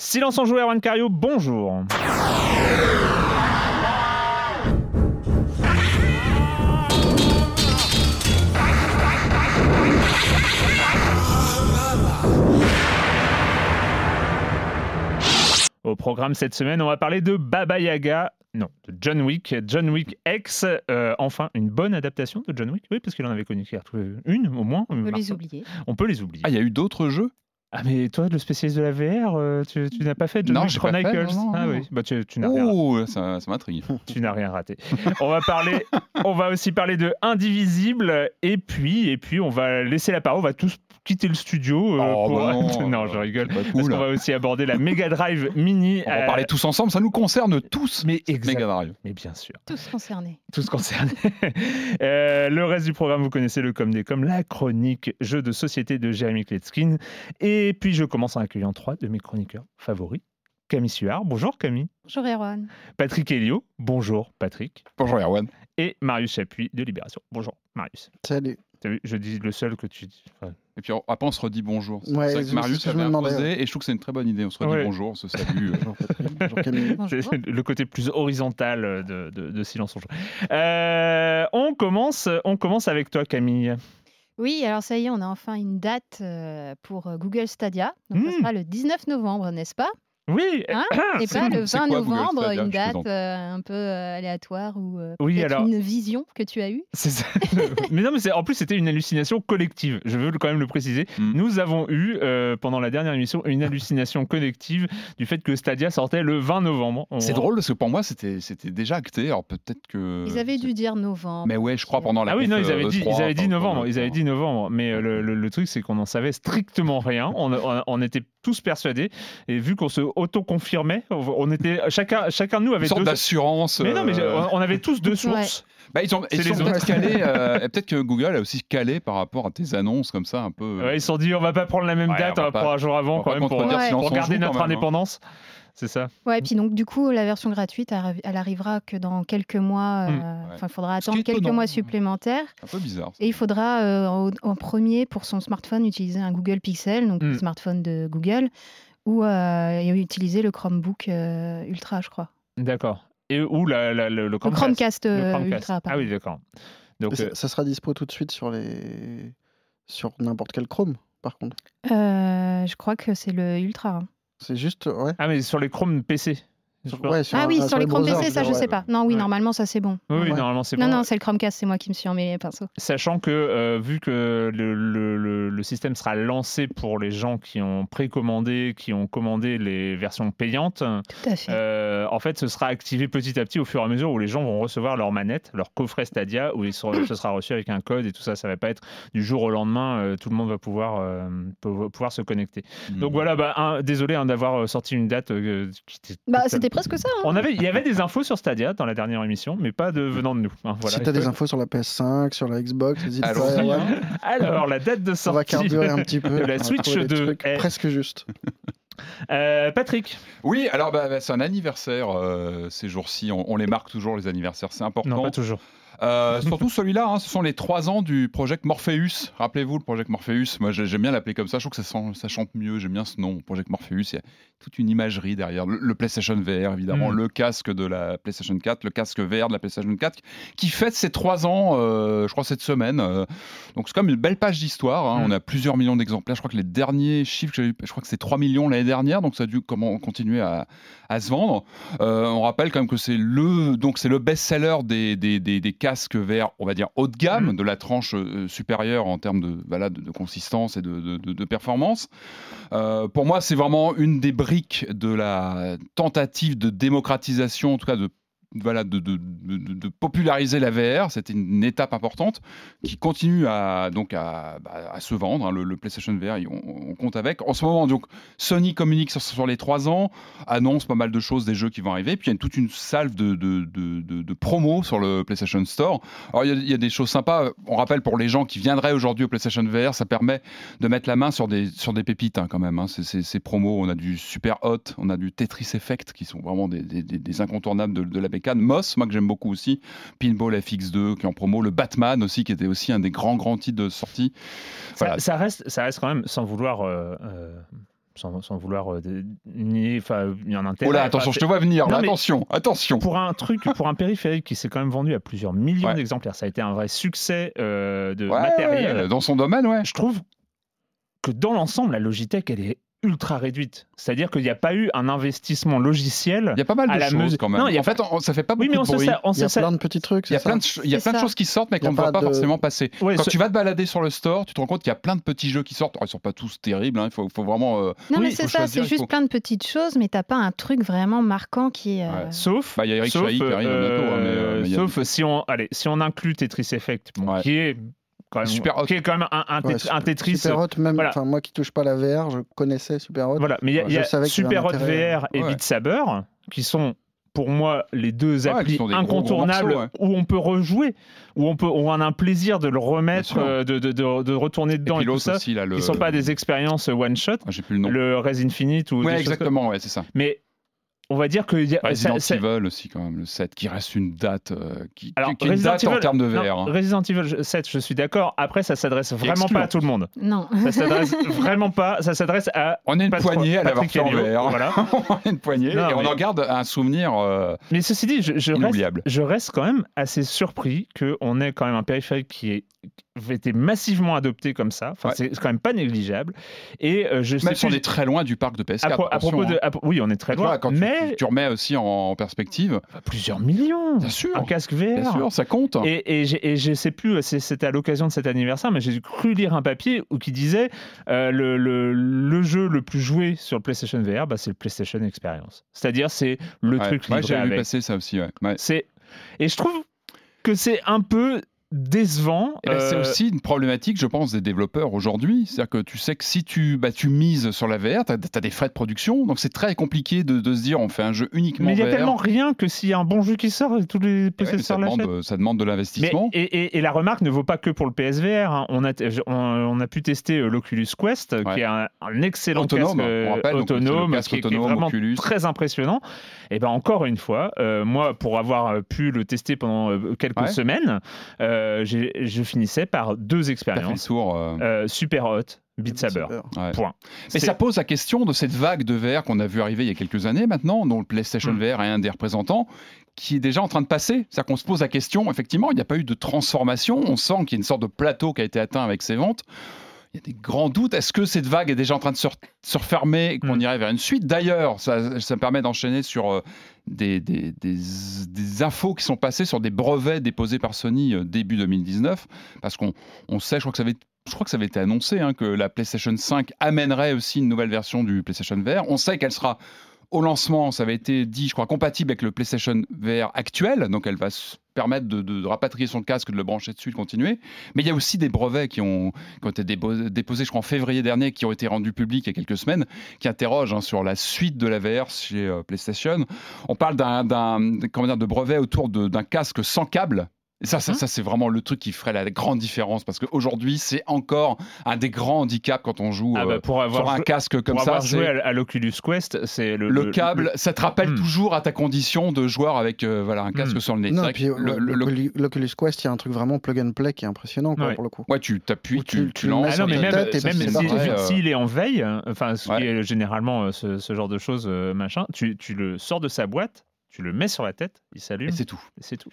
Silence en joueur, Erwan Cario, bonjour. Au programme cette semaine, on va parler de Baba Yaga, non, de John Wick, John Wick X. Euh, enfin, une bonne adaptation de John Wick, oui, parce qu'il en avait connu une au moins. On peut les oublier. On peut les oublier. Ah, il y a eu d'autres jeux? Ah mais toi, le spécialiste de la VR, euh, tu, n'as pas fait John non, Chronicles Ah oui, bah, tu, n'as rien. ça, ça m'intrigue. tu n'as rien raté. on va parler, on va aussi parler de Indivisible et puis et puis on va laisser la parole. On va tous quitter le studio. Euh, oh, bah non, je rigole. Parce qu'on va aussi aborder la Mega Drive Mini. On va en parler tous ensemble, ça nous concerne tous. Mais Mega Drive. Mais bien sûr. Tous concernés. Tous concernés. Euh, le reste du programme, vous connaissez le comme des comme, la chronique jeu de société de Jérémy Kletskin. Et puis je commence en accueillant trois de mes chroniqueurs favoris. Camille Suard, bonjour Camille. Bonjour Erwan. Patrick Helio, bonjour Patrick. Bonjour Erwan. Et Marius Chapuis de Libération. Bonjour Marius. Salut. Vu, je dis le seul que tu dis. Et puis après, on se redit bonjour. C'est ouais, que Marius avait imposé, et je trouve que c'est une très bonne idée. On se redit bonjour, on se salue. C'est le côté plus horizontal de, de, Silence en. Euh, on, commence, on commence avec toi, Camille. Oui, alors ça y est, on a enfin une date euh, pour Google Stadia. Donc, ça hmm. sera le 19 novembre, n'est-ce pas? Oui, hein? Et pas le 20 novembre, une date euh, un peu euh, aléatoire ou euh, oui, alors... une vision que tu as eue? Ça. mais non, mais en plus c'était une hallucination collective. Je veux quand même le préciser. Mm. Nous avons eu pendant la dernière émission une hallucination collective du fait que Stadia sortait le 20 novembre. C'est drôle parce que pour moi c'était c'était déjà acté. Alors peut-être que ils avaient dû dire novembre. Mais ouais, je crois pendant la. Ah oui, non, ils avaient dit, ils avaient dit novembre. Ils avaient dit novembre. Mais le, le, truc c'est qu'on n'en savait strictement rien. On, on, on était tous persuadés. Et vu qu'on se auto-confirmait, on était chacun, chacun de nous avait une sorte d'assurance. Mais non, mais euh, on avait tous deux sources. Bah, ils, ont, ils sont peut-être calés. Euh, peut-être que Google a aussi calé par rapport à tes annonces comme ça un peu. Ouais, ils se sont dit on va pas prendre la même date, on va, prendre un jour avant quand même pour, pour garder notre hein. C'est ça. Ouais, et puis donc du coup, la version gratuite, elle arrivera que dans quelques mois. Euh, enfin, il faudra attendre quelques mois supplémentaires. Un peu bizarre. Et il faudra euh, en premier pour son smartphone utiliser un Google Pixel, donc le hmm. smartphone de Google, ou euh, utiliser le Chromebook Ultra, je crois. D'accord. Et où la, le, Chromecast, Ultra. Ah oui, d'accord. Donc ça, sera dispo tout de suite sur les sur n'importe quel Chrome, par contre? je crois que c'est le Ultra. Hein. C'est juste, ouais. Ah, mais sur les Chrome PC ah oui, sur, les Chrome PC, ça je sais pas. Non, oui, normalement ça c'est bon. Oui, normalement c'est bon. Non, non, c'est le Chromecast, c'est moi qui me suis emmêlé les pinceaux. Sachant que euh, vu que le, le, le, système sera lancé pour les gens qui ont précommandé, qui ont commandé les versions payantes, Tout à fait. Euh, en fait ce sera activé petit à petit au fur et à mesure où les gens vont recevoir leur manette, leur coffret Stadia, où ce sera reçu avec un code et tout ça. Ça va pas être du jour au lendemain, euh, tout le monde va pouvoir, pouvoir se connecter. Hmm. Donc voilà, bah, désolé hein, d'avoir sorti une date qui était. Bah, c'était presque ça. Hein. On avait, il y avait des infos sur Stadia dans la dernière émission, mais pas de venant de nous. Hein, voilà, si tu as des infos sur la PS5, sur la Xbox, Alors, la date de sortie. On va carburer un petit peu. De la Switch 2. Presque juste. Euh, Patrick Oui, alors bah, bah, c'est un anniversaire euh, ces jours-ci. On, on, les marque toujours, les anniversaires, c'est important. Non, pas toujours. Euh, surtout celui-là, hein, ce sont les trois ans du projet Morpheus. Rappelez-vous le projet Morpheus. Moi, j'aime bien l'appeler comme ça. Je trouve que ça, ça chante mieux. J'aime bien ce nom, projet Morpheus. Il y a toute une imagerie derrière. Le, PlayStation VR, évidemment, mm. le casque de la PlayStation 4, le casque VR de la PlayStation 4, qui fête ses trois ans, euh, je crois, cette semaine. Euh. donc, c'est comme une belle page d'histoire. Hein. Mm. On a plusieurs millions d'exemplaires. Je crois que les derniers chiffres, je crois que c'est 3 millions l'année dernière. Donc, ça a dû comment, continuer à, à se vendre. on rappelle quand même que c'est le, donc c'est le best-seller des, des, des, des casques VR va dire, haut de gamme, mm. de la tranche euh, supérieure en termes de, voilà, de, consistance et de, de, performance. Euh, pour moi, c'est vraiment une des briques de la tentative de démocratisation, en tout cas de voilà, de, de, de, populariser la VR. C'était une étape importante qui continue à, donc à, bah, se vendre. Hein, le, PlayStation VR, on, compte avec. En ce moment, donc, Sony communique sur, les trois ans, annonce pas mal de choses, des jeux qui vont arriver. Puis il y a toute une salve de, de, promos sur le PlayStation Store. Alors il y, a, des choses sympas. On rappelle pour les gens qui viendraient aujourd'hui au PlayStation VR, ça permet de mettre la main sur des, sur des pépites hein, quand même. Hein. Ces promos, on a du Super Hot, on a du Tetris Effect qui sont vraiment des, des, des incontournables de, la Moss, moi que j'aime beaucoup aussi, Pinball FX2 qui est en promo, le Batman aussi qui était aussi un des grands grands titres de sortie. Ça, reste, ça reste quand même sans vouloir. Euh, euh, sans, sans vouloir euh, nier, intérêt. Oh là, attention, je te vois venir. Non, là, mais- Attention, attention. pour un truc, pour un périphérique qui s'est quand même vendu à plusieurs millions Ouais. d'exemplaires, ça a été un vrai succès euh, de Ouais, matériel. ouais, dans son domaine, ouais. Je trouve que dans l'ensemble, la Logitech, elle est ultra réduite. C'est-à-dire qu'il n'y a pas eu un investissement logiciel. Il y a pas mal À de la choses mesure- quand même. Non, il y a en fait, on- ça fait pas beaucoup oui, mais on de sait bruit. ça. On Il y a plein de petits trucs. Il y a plein de, ça ch- il y a C'est plein de ça. choses qui sortent, mais qu'on ne voit pas de- forcément passer. Ouais, Quand ce- tu vas te balader sur le store, tu te rends compte qu'il y a plein de petits jeux qui sortent. Alors, ils sont pas tous terribles, hein, il faut, faut vraiment. euh, Non, Oui, mais c'est ça, c'est juste faut- plein de petites choses, mais t'as pas un truc vraiment marquant qui est. euh, Ouais. Sauf, Bah, il y a Eric sauf, Chahi qui arrive bientôt, hein, euh, sauf si on, allez, si on inclut Tetris Effect, qui est quand même, Super hot. qui est quand même un, un, Ouais, un Tetris. Super Hot, même, voilà. enfin moi qui touche pas la VR, je connaissais Super Hot. Voilà, mais il y a, y a Super Hot VR et. Beat Saber qui sont pour moi les deux applis des gros, gros incontournables morceaux, ouais. où on peut rejouer, où on peut, où on a un plaisir de le remettre, euh, de, de, de, de retourner Et dedans puis et, tout ça, aussi, là, le. qui sont pas des expériences one shot, Ah, J'ai plus le nom. le Res Infinite ou Ouais, des choses comme- exactement, ouais, c'est ça. Mais on va dire que y a- Resident ça- ça- Evil aussi, quand même, le 7, qui reste une date, euh, qui, Alors, qui est une date en termes de non, VR. hein. Resident Evil 7, je suis d'accord. Après, ça s'adresse vraiment excluant. pas à tout le monde. Non. Ça s'adresse vraiment pas. Ça s'adresse à On a une Patro- poignée à l'avoir fait en VR. Voilà. On a une poignée Non, et on en garde un souvenir euh, Mais ceci dit, je, je reste, je reste quand même assez surpris qu'on ait quand même un périphérique qui a été massivement adopté comme ça. Enfin, Ouais. c'est quand même pas négligeable. Et euh, je sais Même si on est très loin du parc de PS4. à, pro- à attention, propos de, hein. à oui, on est très vois, loin. quand mais tu, tu remets aussi en, en perspective, plusieurs millions. bien sûr, Un casque VR. bien sûr, ça compte. Et, et, et je sais plus, c'était à l'occasion de cet anniversaire, mais j'ai cru lire un papier où qui disait euh, le, le, le jeu le plus joué sur le PlayStation VR, bah, c'est le PlayStation Experience. C'est-à-dire, c'est le Ouais, truc ouais, livré j'ai vu passer ça aussi. Ouais. Ouais. Et je trouve que c'est un peu décevant. Ben, C'est euh, aussi une problématique, je pense, des développeurs aujourd'hui. C'est-à-dire que tu sais que si tu, bah, tu mises sur la VR, tu as, des frais de production, donc c'est très compliqué de, de se dire on fait un jeu uniquement mais il y a tellement rien que s'il y a un bon jeu qui sort, tous les ouais, possesseurs ça, l'achètent. demande, ça demande de l'investissement. et, et- et la remarque ne vaut pas que pour le PSVR. hein. On, a, on, on a pu tester euh, l'Oculus Quest, Ouais. qui est un, un excellent Autonome, casque euh, rappelle, autonome, casque qui, est- qui est vraiment Oculus. très impressionnant. Et ben encore une fois, euh, moi, pour avoir pu le tester pendant quelques Ouais. semaines, euh, j'ai- je finissais par deux expériences. tour. euh, Euh, Super Hot, Beat Saber. ouais. Point. Mais ça pose la question de cette vague de VR qu'on a vu arriver il y a quelques années maintenant, dont le PlayStation Mm. VR est un des représentants, qui est déjà en train de passer. C'est-à-dire qu'on se pose la question, effectivement, il n'y a pas eu de transformation, on sent qu'il y a une sorte de plateau qui a été atteint avec ces ventes. Il y a des grands doutes. Est-ce que cette vague est déjà en train de se, re- se refermer et qu'on Mm. irait vers une suite? D'ailleurs, ça, ça me permet d'enchaîner sur euh, des, des- des- infos qui sont passées sur des brevets déposés par Sony euh, début 2019. Parce qu'on on sait, je crois que ça avait je crois que ça avait été annoncé hein, que la PlayStation 5 amènerait aussi une nouvelle version du PlayStation VR. On sait qu'elle sera au lancement, ça avait été dit, je crois, compatible avec le PlayStation VR actuel, donc elle va permettre de, rapatrier son casque, de le brancher dessus, de continuer. Mais il y a aussi des brevets qui ont, ont été dépo- déposés, je crois, en février dernier, qui ont été rendus publics il y a quelques semaines, qui interrogent hein, sur la suite de la VR chez euh, PlayStation. On parle d'un, de brevet autour d'un casque sans câble. Et ça, ça, Hein ça c'est vraiment le truc qui ferait la grande différence parce qu'aujourd'hui, c'est encore un des grands handicaps quand on joue Ah bah, euh, pour avoir, sur un casque comme pour ça. avoir joué c'est- à, l'Oculus Quest, c'est le, le, câble, ça te rappelle Hmm. toujours à ta condition de joueur avec euh, voilà, un casque Hmm. sur le nez. L'Oculus Quest, il y a un truc vraiment plug and play qui est impressionnant quoi, Ouais. pour le coup. ouais, tu t'appuies, tu, tu- tu lances. Ah non, mais même, tête et même euh, s'il est en veille, enfin, ce Ouais. qui est généralement euh, ce, ce genre de choses, euh, machin, tu, tu le sors de sa boîte, tu le mets sur la tête, il s'allume, Et c'est tout. et c'est tout.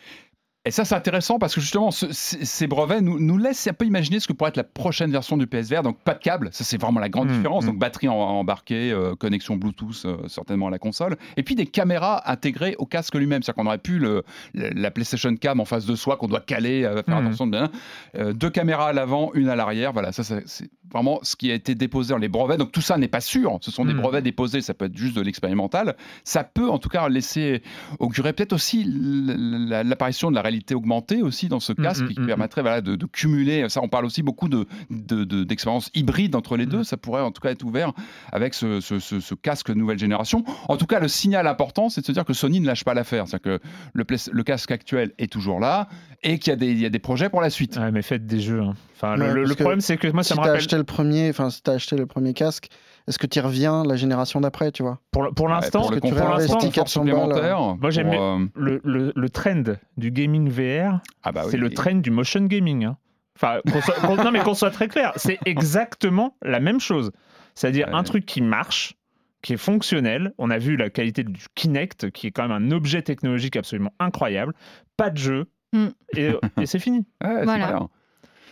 Et ça, c'est intéressant parce que justement, ce- ces brevets nous, nous laissent un peu imaginer ce que pourrait être la prochaine version du PSVR. Donc, pas de câble, ça c'est vraiment la grande Mm, différence. mm. Donc, batterie en- embarquée, euh, connexion Bluetooth euh, certainement à la console. Et puis des caméras intégrées au casque lui-même. C'est-à-dire qu'on aurait pu le, le- la PlayStation Cam en face de soi, qu'on doit caler, euh, faire Mm. attention de bien. Euh, deux caméras à l'avant, une à l'arrière. Voilà, ça, ça, c'est vraiment ce qui a été déposé dans les brevets. Donc, tout ça n'est pas sûr. Ce sont des Mm. brevets déposés, ça peut être juste de l'expérimental. Ça peut en tout cas laisser augurer peut-être aussi l'apparition de la réalité augmentée aussi dans ce casque mm, qui permettrait voilà, de, de cumuler. Ça, on parle aussi beaucoup de, de- de- d'expériences hybrides entre les deux. Ça pourrait en tout cas être ouvert avec ce, ce- ce- ce casque nouvelle génération. En tout cas, le signal important, c'est de se dire que Sony ne lâche pas l'affaire. C'est-à-dire que le, casque actuel est toujours là et qu'il y a des, il y a des projets pour la suite. Ouais, mais faites des jeux. hein. Enfin, le- Ouais, le, parce le que problème, c'est que moi, ça si me rappelle. Acheté le premier, enfin si t'as acheté le premier casque, est-ce que tu y reviens la génération d'après, tu vois? Pour, pour l'instant, pour le que tu réinvestis confort 400 balles, supplémentaire. Moi, j'aime euh, le, le, le trend du gaming VR, ah bah c'est oui. le trend du motion gaming. hein. Enfin, qu'on soit- non, mais qu'on soit très clair, c'est exactement la même chose. C'est-à-dire Ouais. un truc qui marche, qui est fonctionnel. On a vu la qualité du Kinect, qui est quand même un objet technologique absolument incroyable. Pas de jeu. Mm. Et, et c'est fini. Ouais, c'est Voilà.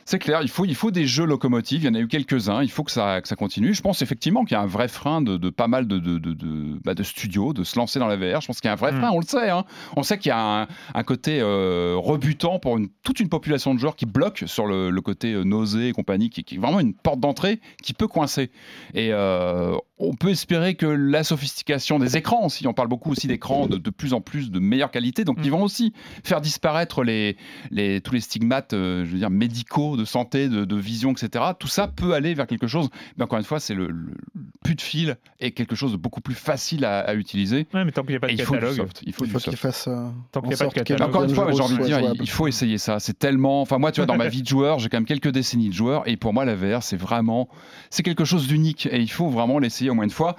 C'est clair, il faut, il faut des jeux locomotives, il y en a eu quelques-uns, il faut que ça, que ça continue. Je pense effectivement qu'il y a un vrai frein de, de pas mal de, de, de, de- bah, de studios de se lancer dans la VR. Je pense qu'il y a un vrai Mm. frein, on le sait. hein. On sait qu'il y a un, un côté euh, rebutant pour une, toute une population de joueurs qui bloque sur le, le côté euh, nausée et compagnie, qui, qui est vraiment une porte d'entrée qui peut coincer. Et euh, on peut espérer que la sophistication des écrans aussi, on parle beaucoup aussi d'écrans de, de plus en plus de meilleure qualité, donc Mm. ils vont aussi faire disparaître les, les, tous les stigmates, euh, je veux dire, médicaux, de santé, de, de vision, etc. Tout ça peut aller vers quelque chose, mais encore une fois, c'est le, le plus de fil et quelque chose de beaucoup plus facile à, à utiliser. Ouais, mais tant qu'il n'y a pas de il faut du catalogue. soft. Il faut Il qu'il fasse. euh, Tant qu'il a pas de catalogue. Encore une fois, j'ai envie de dire, il faut essayer ça. C'est tellement. Enfin, moi, tu vois, dans ma vie de joueur, j'ai quand même quelques décennies de joueur, et pour moi, la VR, c'est vraiment, c'est quelque chose d'unique, et il faut vraiment l'essayer au moins une fois.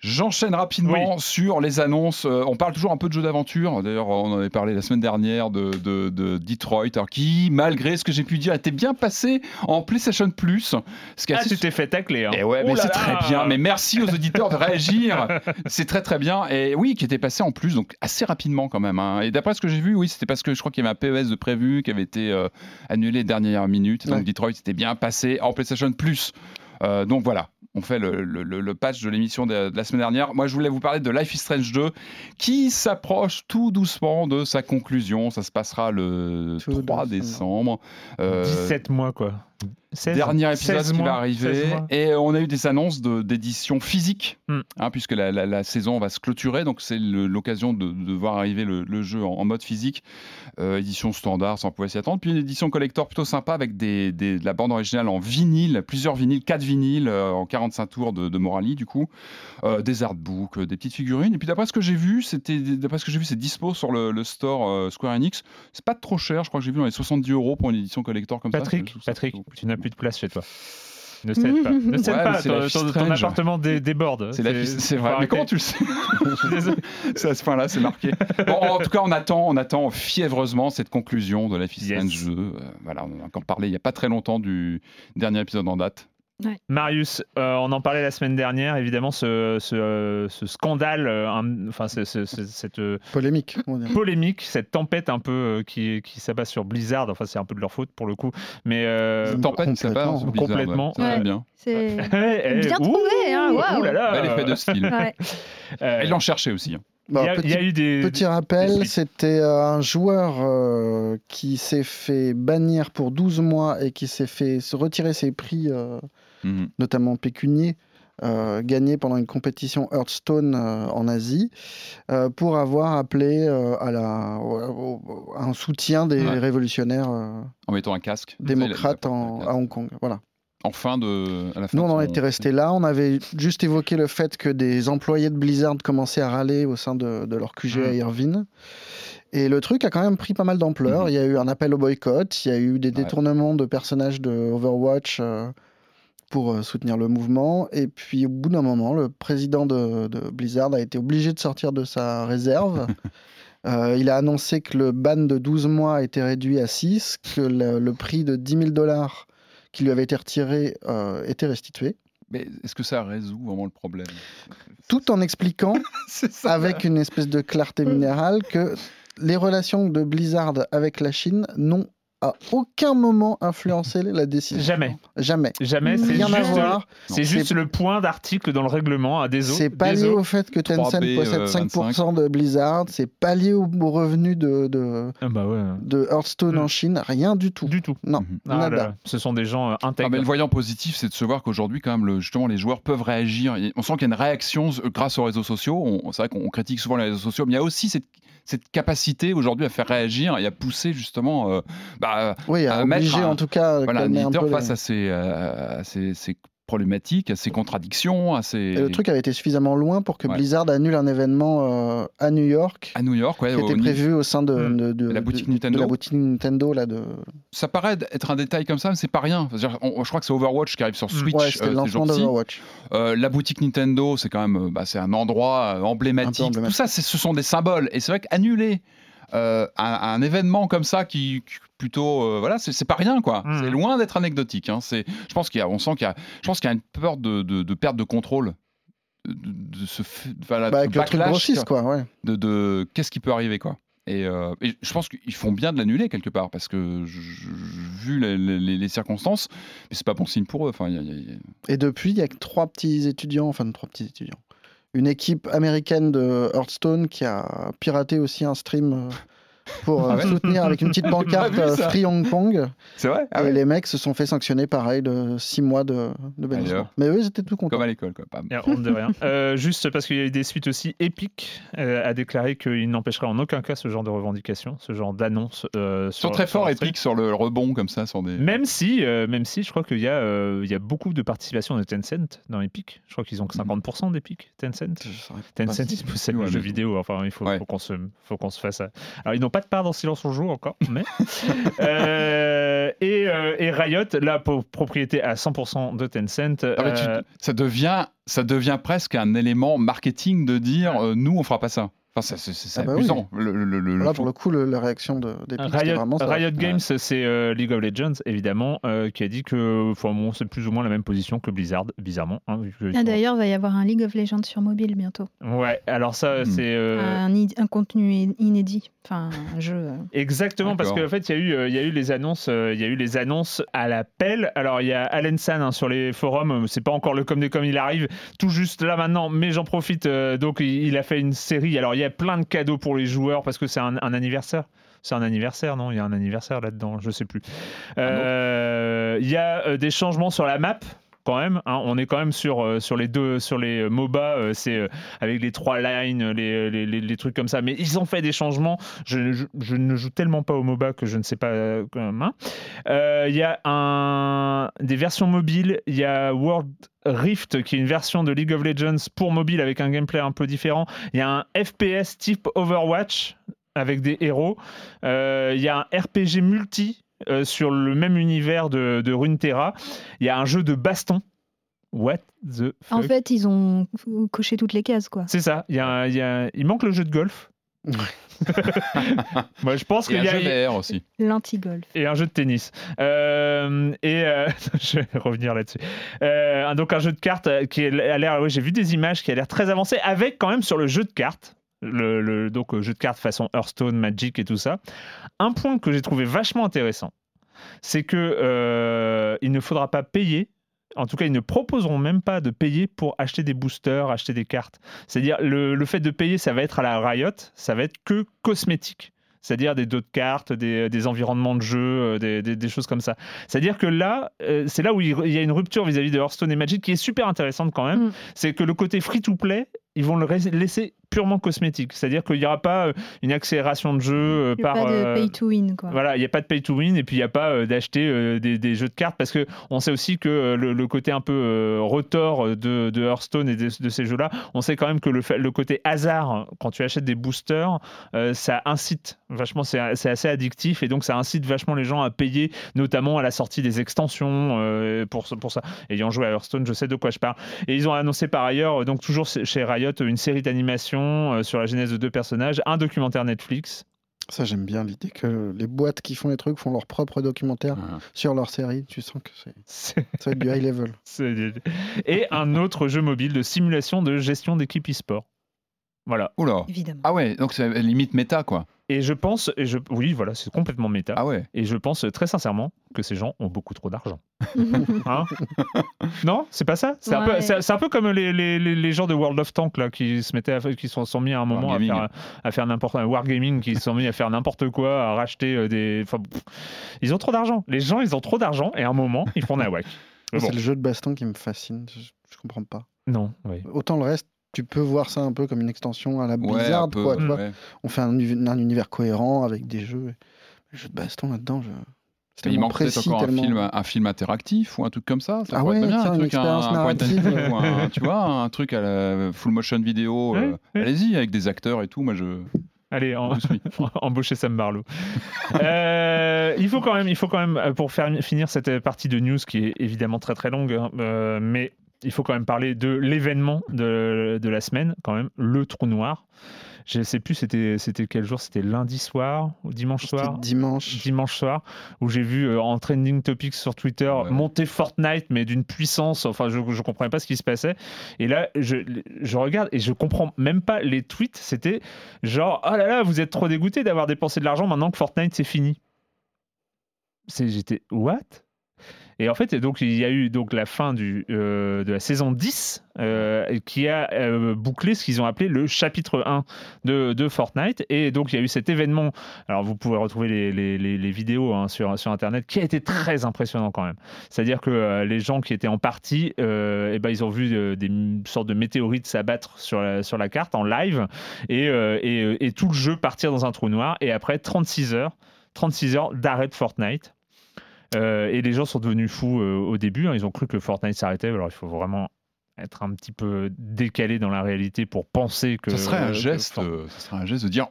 J'enchaîne rapidement sur les annonces. Euh, on parle toujours un peu de jeux d'aventure. D'ailleurs, on en avait parlé la semaine dernière de, de- de Detroit, alors qui, malgré ce que j'ai pu dire, était bien passé en PlayStation Plus. Ce qui Ah, assez tu t'es fait tacler. Hein. et ouais, Oh mais là c'est très bien. Mais merci aux auditeurs de réagir. c'est très très bien. Et oui, qui était passé en plus, donc assez rapidement quand même. hein. Et d'après ce que j'ai vu, oui, c'était parce que je crois qu'il y avait un PES de prévu qui avait été euh, annulé dernière minute. Donc Ouais. Detroit était bien passé en PlayStation Plus. Euh, donc voilà. On fait le, le- le- le patch de l'émission de, de la semaine dernière. Moi, je voulais vous parler de Life is Strange 2 qui s'approche tout doucement de sa conclusion. Ça se passera le Tout 3 doucement. décembre. Euh, 17 mois, quoi. 16, Dernier épisode 16 qui mois, va 16 arriver. Et on a eu des annonces de- d'édition physique, Hmm. hein, puisque la, la- la saison va se clôturer. Donc c'est l'occasion de, de voir arriver le, le jeu en, en mode physique. Euh, édition standard, ça on pouvait s'y attendre. Puis une édition collector plutôt sympa avec des, des- de la bande originale en vinyle, plusieurs vinyles, 4 vinyles euh, en 45 tours de, de Morali du coup. Euh, des artbooks, euh, des petites figurines. Et puis d'après ce que j'ai vu, c'était d'après ce que j'ai vu, c'est dispo sur le, le store euh, Square Enix. C'est pas trop cher, je crois que j'ai vu dans les 70 euros pour une édition collector comme ça. Patrick, ça Patrick, tu n'as plus de place chez toi. Ne cède pas. Ne cède Ouais, pas. Ton, ton- ton appartement dé- déborde. C'est vrai. Mais arrêter. comment tu le sais Je suis désolé. C'est à ce point-là, c'est marqué. Bon, en tout cas, on attend, on attend fiévreusement cette conclusion de la is Yes. Strange 2. Euh, voilà, on a encore parlé il n'y a pas très longtemps du dernier épisode en date. Marius, euh, on en parlait la semaine dernière, évidemment, ce, ce, ce scandale, euh, un- enfin, ce- ce- ce- cette euh, Polémique. polémique, cette tempête un peu euh, qui, qui s'abat sur Blizzard, enfin, c'est un peu de leur faute pour le coup, mais. euh, Mm. Tempête, ça va complètement. ouais. Ouais. bien. C'est eh, Bien ouh, trouvé, hein, ouh là là. Bel effet de style. ouais. Euh, Ils l'ont cherché aussi. hein. Il y a- il petit, y a eu des. petit rappel, c'était un joueur euh, qui s'est fait bannir pour 12 mois et qui s'est fait se retirer ses prix, euh, Mhm. notamment pécuniers, euh, gagnés pendant une compétition Hearthstone euh, en Asie, euh, pour avoir appelé à la, au- au- un soutien des Ouais. révolutionnaires En mettant un casque. démocrates en- à Hong Kong. Voilà. En fin de. À la fin Nous, on en était resté là. On avait juste évoqué le fait que des employés de Blizzard commençaient à râler au sein de, de leur QG à Mm. Irvine. Et le truc a quand même pris pas mal d'ampleur. Mhm. Il y a eu un appel au boycott, il y a eu des Ouais. détournements de personnages de Overwatch euh, pour euh, soutenir le mouvement. Et puis, au bout d'un moment, le président de, de Blizzard a été obligé de sortir de sa réserve. Euh, il a annoncé que le ban de 12 mois a été réduit à 6, que le, le prix de 10 000 dollars qui lui avait été retiré euh, était restitué. Mais est-ce que ça résout vraiment le problème? Tout en expliquant, ça. avec une espèce de clarté minérale, que les relations de Blizzard avec la Chine n'ont à aucun moment influencé la décision. Jamais. Jamais. Jamais, c'est Rien à juste, voir. c'est Non. juste C'est- le point d'article dans le règlement à des C'est pas lié au fait que Tencent 3B, possède euh, 5% de Blizzard. C'est pas lié au, au revenu de, de, Ah bah ouais. de Hearthstone Mm. en Chine. Rien du tout. Du tout. Non, Mhm. Ah là nada. là, ce sont des gens euh, Ah, intègres. mais le voyant positif, c'est de se voir qu'aujourd'hui, quand même, le- justement, les joueurs peuvent réagir. On sent qu'il y a une réaction euh, grâce aux réseaux sociaux. On- C'est vrai qu'on critique souvent les réseaux sociaux, mais il y a aussi cette, cette capacité aujourd'hui à faire réagir et à pousser justement, euh, bah, Oui, à à mettre un- en tout cas voilà, un un les- face à ces, euh, à ces- ces problématiques, à ces contradictions, à. Et le truc avait été suffisamment loin pour que Ouais. Blizzard annule un événement euh, à New York à New York, ouais, qui était prévu au sein de, Mm. de- de- La boutique de Nintendo. la boutique Nintendo là de ça paraît être un détail comme ça, mais c'est pas rien. On- je crois que c'est Overwatch qui arrive sur Mm. Switch ouais c'était euh, le lancement d'Overwatch Euh, la boutique Nintendo, c'est quand même bah, c'est un endroit emblématique. Un peu emblématique. Tout ça, ce sont des symboles. Et c'est vrai qu'annuler euh, un, un événement comme ça qui plutôt euh, voilà c'est c'est pas rien quoi Mhm. c'est loin d'être anecdotique hein. c'est je pense qu'il y a on sent qu'il y a je pense qu'il y a une peur de, de, de perte de contrôle de, de ce voilà, Bah, ce que le truc backlash, grossisse, quoi. Ouais. de, de qu'est-ce qui peut arriver quoi et, euh, et je pense qu'ils font bien de l'annuler quelque part parce que je- je- vu les, les- les circonstances mais c'est pas bon signe pour eux enfin il y a- il y a- il y a- Et depuis, il y a que trois petits étudiants, enfin trois petits étudiants. Une équipe américaine de Hearthstone qui a piraté aussi un stream euh, pour Ah euh, ouais soutenir avec une petite pancarte euh. Free Hong Kong. c'est vrai? Ah et les mecs se sont fait sanctionner pareil de six mois de, de bannissement. hop. Mais eux, ils étaient tout contents. comme à l'école quoi Bam. Il y a honte de rien. Euh, juste parce qu'il y a eu des suites aussi, Epic euh, a déclaré qu'il n'empêcherait en aucun cas ce genre de revendication, ce genre d'annonce. euh, Ils sur sont très forts. Epic sur le rebond comme ça sur des Même si, euh, même si, je crois qu'il y, a, euh, il y a beaucoup de participation de Tencent dans Epic. Je crois qu'ils ont que 50% d'Epic, Tencent. Tencent, ils possèdent le jeu vidéo. Enfin, il faut, Ouais. faut qu'on se, faut qu'on se fasse. ça. Alors, ils n'ont pas de part dans Silence on joue encore, mais. Euh, et, euh, et Riot, la propriété à 100% de Tencent. Ah tu- euh, ça, devient, ça devient presque un élément marketing de dire euh, nous on fera pas ça. Enfin, ça, c'est c'est Ah bah amusant. Le, le- le- le- Là, pour le coup, le- la réaction de, c'était Riot, vraiment ça. Riot Games, c'est euh, League of Legends, évidemment, euh, qui a dit que bon, c'est plus ou moins la même position que Blizzard, bizarrement. hein, vu que ils Ah, D'ailleurs, il va y avoir un League of Legends sur mobile bientôt. Ouais, alors ça, Hmm. c'est. euh, Un, id- un contenu in- inédit. Enfin, un jeu. euh, Exactement, parce qu'en fait, il y, a eu, euh, il y a eu les annonces, euh, il y a eu les annonces à l'appel. Alors, il y a Allen San hein, sur les forums. C'est pas encore le comme des comme il arrive, tout juste là maintenant, mais j'en profite. euh, donc, il, il a fait une série. Alors, il y a plein de cadeaux pour les joueurs parce que c'est un, un anniversaire. C'est un anniversaire, non? Il y a un anniversaire là-dedans, je sais plus. Euh, Il y a euh, des changements sur la map. Quand même, hein. on est quand même sur, euh, sur les deux, sur les euh, MOBA, euh, c'est avec les trois lines, les, les, les- trucs comme ça. Mais ils ont fait des changements. Je, ne joue tellement pas au MOBA que je ne sais pas hein. Il y a un, des versions mobiles. Il y a World Rift qui est une version de League of Legends pour mobile avec un gameplay un peu différent. Il y a un FPS type Overwatch avec des héros. Il y a un RPG multi euh, sur le même univers de, de Runeterra. Il y a un jeu de baston. What the fuck? En fait, ils ont coché toutes les cases, quoi. c'est ça. Il, y a un- il, y a un- il manque le jeu de golf. Moi, je pense qu'il un y a jeu VR aussi. L'anti-golf. et un jeu de tennis. Euh, et euh, je vais revenir là-dessus. Euh, donc un jeu de cartes qui est- a l'air. Oui, j'ai vu des images qui a l'air très avancé, avec quand même sur le jeu de cartes. Le, le- donc euh, jeu de cartes façon Hearthstone, Magic et tout ça. Un point que j'ai trouvé vachement intéressant, c'est que euh, il ne faudra pas payer. En tout cas, ils ne proposeront même pas de payer pour acheter des boosters, acheter des cartes. C'est-à-dire, le, le fait de payer, ça va être à la Riot, ça va être que cosmétique. C'est-à-dire des dos de cartes, des, des environnements de jeu, euh, des, des- des choses comme ça. C'est-à-dire que là, euh, c'est là où il il y a une rupture vis-à-vis de Hearthstone et Magic qui est super intéressante quand même. Mm. C'est que le côté free-to-play, ils vont le laisser purement cosmétique. C'est-à-dire qu'il n'y aura pas euh, une accélération de jeu euh, Il y a par. pas de euh, pay to win, quoi. voilà, il n'y a pas de pay to win et puis il n'y a pas d'acheter des, des jeux de cartes parce que on sait aussi que le, le côté un peu retors de, de Hearthstone et de, de ces jeux-là, on sait quand même que le, le côté hasard, quand tu achètes des boosters, euh, ça incite vachement, c'est assez addictif et donc ça incite vachement les gens à payer, notamment à la sortie des extensions euh, pour, pour ça. Ayant joué à Hearthstone, je sais de quoi je parle. Et ils ont annoncé par ailleurs, donc toujours chez Riot, une série d'animations euh, sur la genèse de deux personnages, un documentaire Netflix. Ça, j'aime bien l'idée que les boîtes qui font les trucs font leur propre documentaire Ah. sur leur série. Tu sens que c'est, C'est- ça va être du high level. C'est- Et un autre jeu mobile de simulation de gestion d'équipe e-sport. Voilà. Oula. Évidemment. Ah ouais, donc c'est limite méta quoi. Et je pense, et je, oui, voilà, c'est complètement méta. Ah ouais. Et je pense très sincèrement que ces gens ont beaucoup trop d'argent. Hein? Non, c'est pas ça? C'est un peu, Ouais. c'est c'est un peu comme les, les, les, les gens de World of Tank là, qui se mettaient, à, qui sont, sont mis à un moment à Wargaming. faire, à faire n'importe un wargaming, qui se sont mis à faire n'importe quoi, à racheter euh, des. enfin, pff, ils ont trop d'argent. Les gens, ils ont trop d'argent et à un moment, ils font nawak. Bon. C'est le jeu de baston qui me fascine. Je, je comprends pas. Non, oui. Autant le reste, tu peux voir ça un peu comme une extension à la Ouais, Blizzard. peu, quoi, tu vois. ouais. On fait un, uni- un univers cohérent avec des jeux. Le jeu de baston là-dedans, je... c'est Il manque peut-être encore tellement... un film, un film interactif ou un truc comme ça. ça Ah ouais, bien, un une truc, un, point ou un- tu vois, un truc à la full motion vidéo. euh, Ouais. Allez-y avec des acteurs et tout. Moi, je, Allez, en- embaucher Sam Barlow. Euh, il faut quand même, il faut quand même euh, pour faire finir cette partie de news qui est évidemment très très longue, hein, euh, mais il faut quand même parler de l'événement de, de la semaine, quand même, le trou noir. Je sais plus c'était c'était quel jour, c'était lundi soir ou dimanche soir? Dimanche. Dimanche soir, où j'ai vu euh, en trending topics sur Twitter Ouais. monter Fortnite, mais d'une puissance, enfin je je comprenais pas ce qui se passait. Et là, je, je regarde et je comprends même pas les tweets. C'était genre, oh là là, vous êtes trop dégoûté d'avoir dépensé de l'argent maintenant que Fortnite c'est fini. C'est j'étais what? Et en fait, donc, il y a eu donc la fin euh, de la saison 10 euh, qui a euh, bouclé ce qu'ils ont appelé le chapitre 1 de, Fortnite. Et donc, il y a eu cet événement. Alors, vous pouvez retrouver les, vidéos hein, sur, Internet qui a été très impressionnant quand même. C'est-à-dire que les gens qui étaient en partie, eh ben, ils ont vu des sortes de météorites s'abattre sur la, carte en live et tout le jeu partir dans un trou noir. Et après 36 heures, 36 heures d'arrêt de Fortnite. Euh, et les gens sont devenus fous euh, au début. hein. Ils ont cru que Fortnite s'arrêtait. Alors il faut vraiment être un petit peu décalé dans la réalité pour penser que. Ça serait un geste, euh, ça serait un geste de dire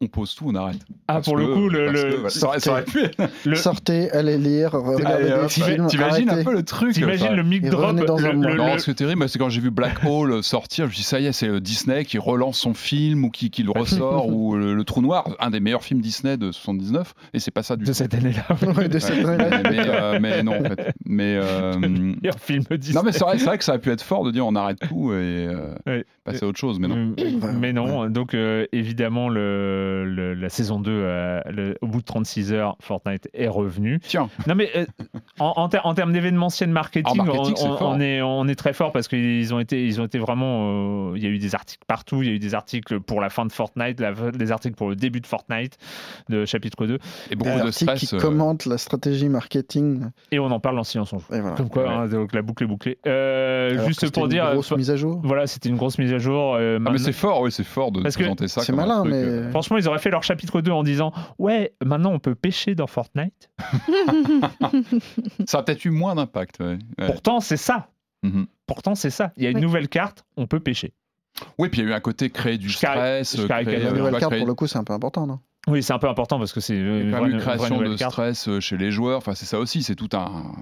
on pose tout, on arrête. Ah, Parce pour que- le coup, le. le- que, voilà, ça aurait- pu être- le- Sortez, allez lire, regardez Allez, des hop, films. T'imagines un peu le truc T'imagines enfin, le mic drop dans un le- le- Non, le- ce qui est terrible, c'est quand j'ai vu Black Hole sortir, je me suis dit, ça y est, c'est euh, Disney qui relance son film ou qui, qui le ressort, ou le, le Trou Noir, un des meilleurs films Disney de 79, et c'est pas ça du de tout. cette année-là. Ouais, de cette Ouais, année-là. mais, mais, euh, mais non, en fait. Mais, euh, un film Disney. non, mais c'est vrai, c'est vrai que ça aurait pu être fort de dire on arrête tout et euh, Ouais. passer à autre chose, mais non. Euh, Mais non, donc euh, évidemment, le, le- la saison 2, euh, le- au bout de 36 heures, Fortnite est revenu. Tiens, Non, mais euh, en, en, ter- en termes d'événementiel marketing, En marketing, on, est, on est très fort parce qu'ils ont été, ils ont été vraiment. euh, il y a eu des articles partout. Il y a eu des articles pour la fin de Fortnite, la- des articles pour le début de Fortnite, de chapitre 2. et beaucoup de stress. qui euh, commente la stratégie marketing. Et on en parle dans Silence on joue. Voilà. Comme quoi, Ouais. hein, donc la boucle est bouclée. Euh, juste c'était pour une dire. grosse euh, mise à jour. Voilà, c'était une grosse mise à jour. euh, Ah, mais c'est fort, oui, c'est fort de présenter ça. c'est malin, truc, mais- euh, Franchement, ils auraient fait leur chapitre 2 en disant Ouais, maintenant on peut pêcher dans Fortnite. Ça a peut-être eu moins d'impact. ouais. Ouais. Pourtant, c'est ça. Mhm. Pourtant, c'est ça. Il y a une nouvelle carte, on peut pêcher. Oui, puis il y a eu un côté créer du stress. je euh, créer, La euh, nouvelle carte, créer- pour le coup, c'est un peu important, non? Oui, c'est un peu important parce que c'est Il y une une une création de carte. stress euh, chez les joueurs. Enfin, c'est ça aussi. C'est tout un,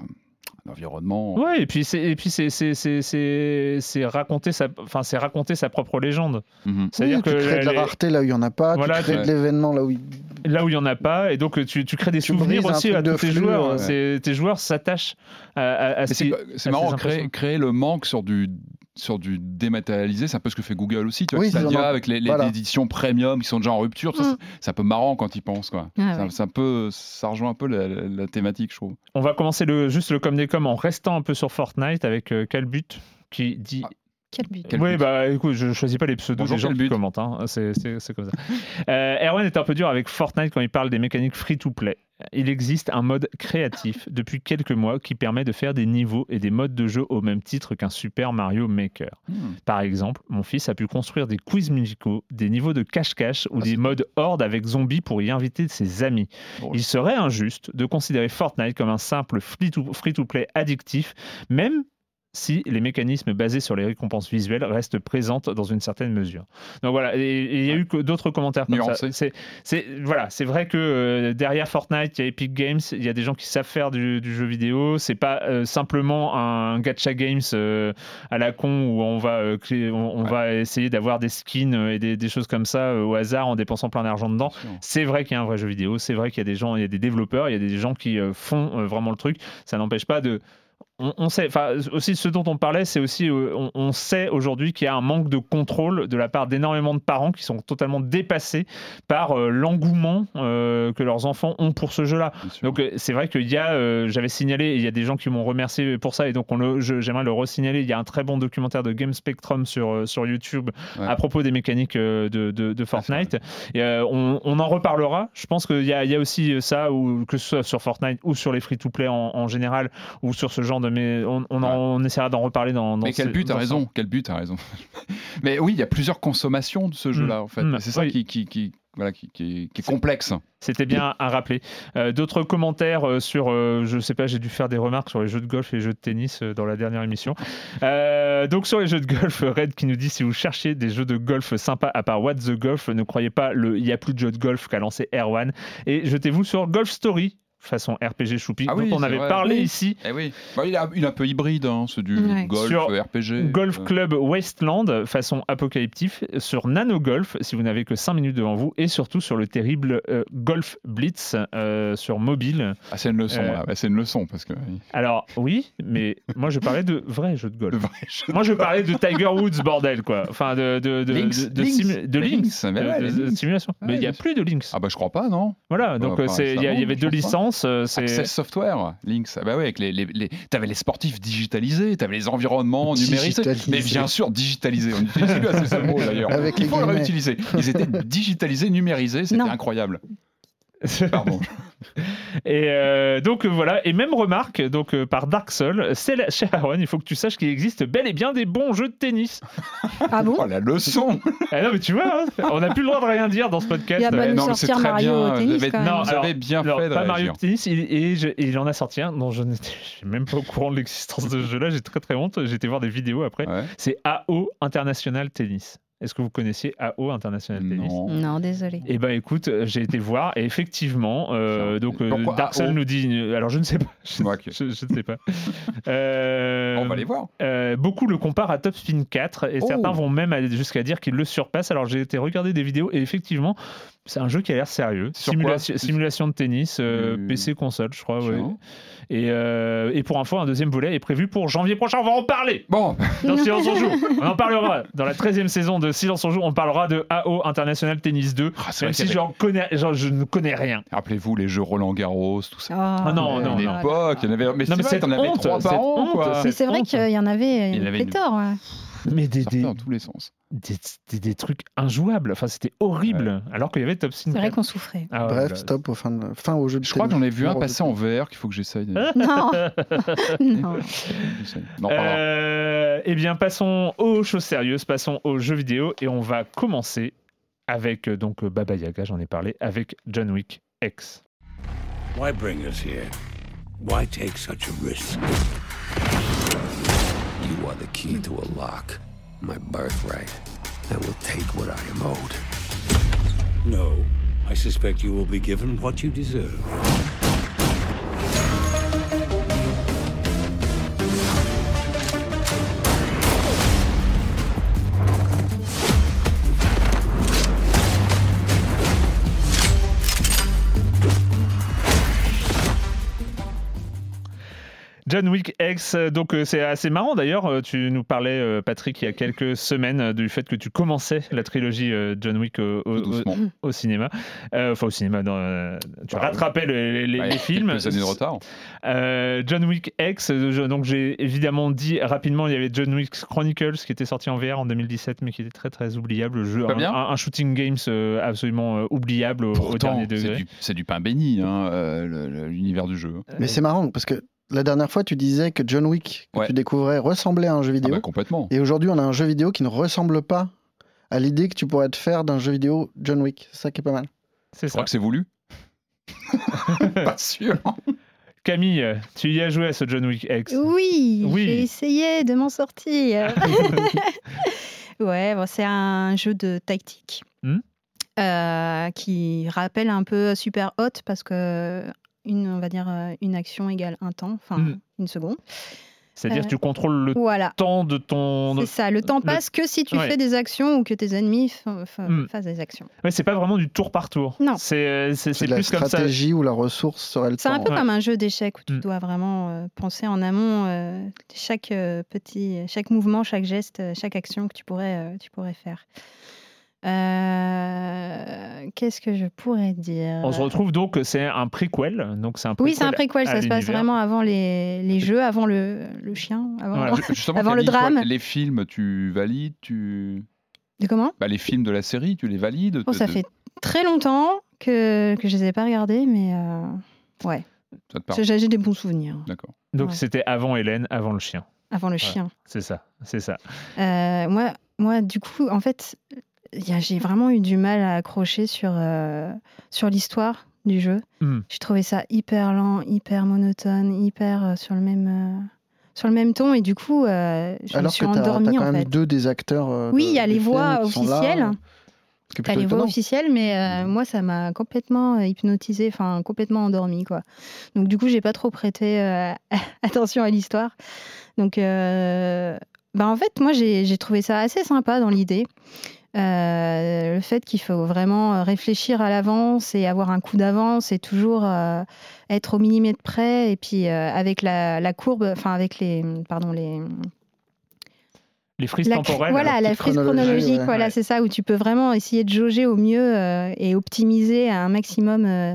un environnement. Ouais, et puis c'est et puis c'est c'est c'est c'est c'est raconter sa enfin c'est raconter sa propre légende. Mhm. C'est-à-dire Oui, que tu crées de la rareté là où il n'y en a pas, Voilà, tu crées de l'événement là où il... là où il y en a pas et donc tu, tu crées des Tu souvenirs aussi à tous tes joueurs. ouais. C'est- Tes joueurs s'attachent à, à, à Mais ce c'est qui- c'est à marrant, ces créer, créer le manque sur du sur du dématérialisé, c'est un peu ce que fait Google aussi. Tu vois, Oui, Stadia avec les, les voilà. éditions premium qui sont déjà en rupture, ça, Mm. c'est- un peu marrant quand ils pensent. Quoi. Ah ça, ouais. c'est un peu, ça rejoint un peu la, la- la thématique, je trouve. On va commencer le juste le com des com en restant un peu sur Fortnite avec euh, Calbut qui dit Ah, Quel but Quel oui, but bah écoute, je choisis pas les pseudos Bonjour, des gens quel qui but commentent, hein. c'est c'est- c'est comme ça. Euh, Erwan est un peu dur avec Fortnite quand il parle des mécaniques free-to-play. Il existe un mode créatif depuis quelques mois qui permet de faire des niveaux et des modes de jeu au même titre qu'un Super Mario Maker. Hmm. Par exemple, mon fils a pu construire des quiz musicaux, des niveaux de cache-cache ou Ah, des modes horde avec zombies pour y inviter ses amis. Il serait injuste de considérer Fortnite comme un simple free-to- free-to-play addictif, même si les mécanismes basés sur les récompenses visuelles restent présentes dans une certaine mesure. Donc voilà, et il y a eu d'autres commentaires comme Nuancé. ça. C'est, voilà, c'est vrai que euh, derrière Fortnite, il y a Epic Games, il y a des gens qui savent faire du, du jeu vidéo. C'est pas euh, simplement un gacha games euh, à la con où on va, on, on Ouais. va essayer d'avoir des skins et des, des choses comme ça au hasard en dépensant plein d'argent dedans. C'est vrai qu'il y a un vrai jeu vidéo, c'est vrai qu'il y a des gens, il y a des développeurs, il y a des gens qui font vraiment le truc. Ça n'empêche pas de. On, on sait, enfin aussi ce dont on parlait, c'est aussi, euh, on, on sait aujourd'hui qu'il y a un manque de contrôle de la part d'énormément de parents qui sont totalement dépassés par euh, l'engouement euh, que leurs enfants ont pour ce jeu-là. Donc c'est vrai qu'il y a, j'avais signalé, il y a des gens qui m'ont remercié pour ça, et donc on le, je- j'aimerais le resignaler. Il y a un très bon documentaire de Game Spectrum sur, sur YouTube Ouais. à propos des mécaniques de, de, de Fortnite. Et, on, on en reparlera. Je pense qu'il y a, il y a aussi ça, ou, que ce soit sur Fortnite ou sur les free-to-play en, en général, ou sur ce genre de. Mais on, on, en- on essaiera d'en reparler dans. dans Mais quel but, t'as raison, quel but, t'as raison. Mais oui, il y a plusieurs consommations de ce jeu-là, en fait. Mm. C'est ça Oui. qui, qui, qui, voilà, qui, qui- qui est complexe. C'était bien à rappeler. Euh, D'autres commentaires euh, sur, euh, je sais pas, j'ai dû faire des remarques sur les jeux de golf et les jeux de tennis euh, dans la dernière émission. Donc sur les jeux de golf, Red qui nous dit si vous cherchez des jeux de golf sympas à part What the Golf, ne croyez pas le il y a plus de jeux de golf qu'a lancé Erwan et jetez-vous sur Golf Story. Façon RPG choupi, Ah dont oui, on avait vrai. parlé Oui. ici. Eh oui. Bah, il, est un- il est un peu hybride, hein, c'est du Ouais. golf, Sur RPG. Golf euh, Club Wasteland, façon apocalyptique, sur Nano Golf, si vous n'avez que 5 minutes devant vous, et surtout sur le terrible euh, Golf Blitz euh, sur mobile. Ah, c'est une leçon, Euh, là. Ouais, c'est une leçon, parce que. Alors, oui, mais moi je parlais de vrais jeux de golf. Jeu. Moi je parlais de Tiger Woods, bordel, quoi. Enfin, de, de, de, Lynx, de, de, Lynx. simu- de Lynx, Lynx, mais de- ouais, il n'y a plus de Lynx. Ah, bah, je crois pas, non Voilà, donc euh, il y, il avait deux licences. Euh, c'est- Access Software, Lynx. Ah bah ouais, avec les, les, les... t'avais les sportifs digitalisés, t'avais les environnements numérisés. Mais bien sûr, digitalisés. On utilise plus assez ce mot d'ailleurs. Avec Il les faut le réutiliser. Ils étaient digitalisés, numérisés, c'était Non. incroyable. Pardon. Et euh, donc euh, voilà, et même remarque donc euh, par Dark Soul, c'est la- chez Aaron, il faut que tu saches qu'il existe bel et bien des bons jeux de tennis. Ah bon Oh la leçon Ah non mais tu vois, hein, on n'a plus le droit de rien dire dans ce podcast. Il y a pas Ouais, non, mais sortir c'est très Mario bien. au tennis, Vous avez- quand même. Non, Vous alors- avez bien Alors, fait de pas Mario réagir. Tennis, il, et, je- et il en a sorti un dont je suis même pas au courant de l'existence de ce jeu-là, j'ai très très honte, j'ai été voir des vidéos après. Ouais. C'est AO International Tennis. Est-ce que vous connaissiez AO International Tennis? Non. Non, désolé. Eh ben écoute, euh, j'ai été voir et effectivement, euh, donc euh, pourquoi AO? nous dit, alors je ne sais pas, je, Ouais, ok. je- je ne sais pas. Euh, On va les voir. euh, beaucoup le comparent à Top Spin 4 et Oh. certains vont même jusqu'à dire qu'il le surpasse. Alors j'ai été regarder des vidéos et effectivement, c'est un jeu qui a l'air sérieux. Simulation, simulation de tennis, euh, Du- PC console, je crois. ouais. Tiens. Et, euh, et pour info, un deuxième volet est prévu pour janvier prochain. On va en parler Bon, dans Silence on joue. On en parlera dans la 13e saison de Silence on joue. On parlera de AO International Tennis 2. Ah, même si connais, genre, je ne connais rien. rappelez-vous les jeux Roland Garros, tout ça. Ah non, À non, une non. époque, il y en avait. Mais Non, c'est mais vrai, t'en avais honte, trois par an, Mais c'est vrai qu'il y en avait Il y en une avait une- pléthore. ouais. Mais des, des, fait dans tous les sens. des, des- des trucs injouables. Enfin, c'était horrible. Alors qu'il y avait Top Spin C'est vrai 4. qu'on souffrait. Ah Bref, là- stop au fin, de- fin au jeu de Je crois que j'en ai vu un passer en VR qu'il faut que j'essaye. Non, non. Non, pardon. Euh, eh bien, passons aux choses sérieuses, passons aux jeux vidéo et on va commencer avec euh, donc euh, Baba Yaga, j'en ai parlé, avec John Wick X. Why bring us here? Why take such a risk? Are the key to a lock, my birthright. I will take what I am owed. No, I suspect you will be given what you deserve. John Wick X, donc euh, c'est assez marrant d'ailleurs. euh, Tu nous parlais, euh, Patrick, il y a quelques semaines du fait que tu commençais la trilogie John Wick au, cinéma. Euh, Enfin, au cinéma, dans, tu Bah, rattrapais les, les- Ouais, les films. Quelques années de retard. Euh, John Wick X, je- donc j'ai évidemment dit rapidement, il y avait John Wick Chronicles qui était sorti en VR en 2017, mais qui était très très oubliable. Le jeu, un, bien un- un shooting games absolument oubliable au, au Pourtant, dernier c'est degré. du, c'est du pain béni, hein, l'univers du jeu. Mais c'est marrant parce que la dernière fois, tu disais que John Wick, que Ouais. tu découvrais, ressemblait à un jeu Ah vidéo. bah, complètement. Et aujourd'hui, on a un jeu vidéo qui ne ressemble pas à l'idée que tu pourrais te faire d'un jeu vidéo John Wick. C'est ça qui est pas mal. C'est Je ça. crois que c'est voulu. Pas sûr. Camille, tu y as joué à ce John Wick X Oui, Oui. j'ai essayé de m'en sortir. ouais, bon, c'est un jeu de tactique Hmm? euh, qui rappelle un peu Super Hot parce que une, on va dire euh, une action égale un temps, enfin Hmm. une seconde. C'est-à-dire Euh, que tu contrôles le Voilà. temps de ton. C'est ça, le temps le- passe que si tu Ouais. fais des actions ou que tes ennemis Hmm. fassent des actions. Ouais, c'est pas vraiment du tour par tour. Non. C'est euh, la plus comme ça. stratégie où la ressource serait le C'est un temps. peu Ouais. comme un jeu d'échecs où tu Mm. dois vraiment euh, penser en amont euh, chaque euh, petit, chaque mouvement, chaque geste, euh, chaque action que tu pourrais, euh, tu pourrais faire. Euh, Qu'est-ce que je pourrais dire? On se retrouve donc, c'est un prequel. Donc c'est un Oui, c'est un préquel préquel, ça se passe vraiment avant les, les jeux, avant le, le chien. Avant... Voilà. Avant le toi, drame. Les films, tu valides tu... De comment? Bah, les films de la série, tu les valides Oh, Ça de- fait très longtemps que, que je les ai pas regardés, mais euh, ouais, j'ai des bons souvenirs. D'accord. Donc Ouais. c'était avant Hélène, avant le chien. Avant le chien. C'est ça, c'est ça. Euh, moi, moi, du coup, en fait, j'ai vraiment eu du mal à accrocher sur, euh, sur l'histoire du jeu. Hmm. J'ai trouvé ça hyper lent, hyper monotone, hyper euh, sur, le même, euh, sur le même ton. Et du coup, euh, je me Alors suis que tu as, endormie, quand en même fait. deux des acteurs. euh, Oui, il y a les voix officielles. T'as les voix officielles, mais euh, moi, ça m'a complètement hypnotisé, enfin complètement endormi, quoi. Donc du coup, j'ai pas trop prêté euh, attention à l'histoire. Donc, euh, bah, en fait, moi, j'ai j'ai trouvé ça assez sympa dans l'idée. Euh, le fait qu'il faut vraiment réfléchir à l'avance et avoir un coup d'avance et toujours euh, être au millimètre près et puis euh, avec la, la courbe, enfin avec les, pardon, les, Les frises la, temporelles. voilà, la frise chronologique, ouais. voilà, Ouais. c'est ça, où tu peux vraiment essayer de jauger au mieux euh, et optimiser à un maximum euh,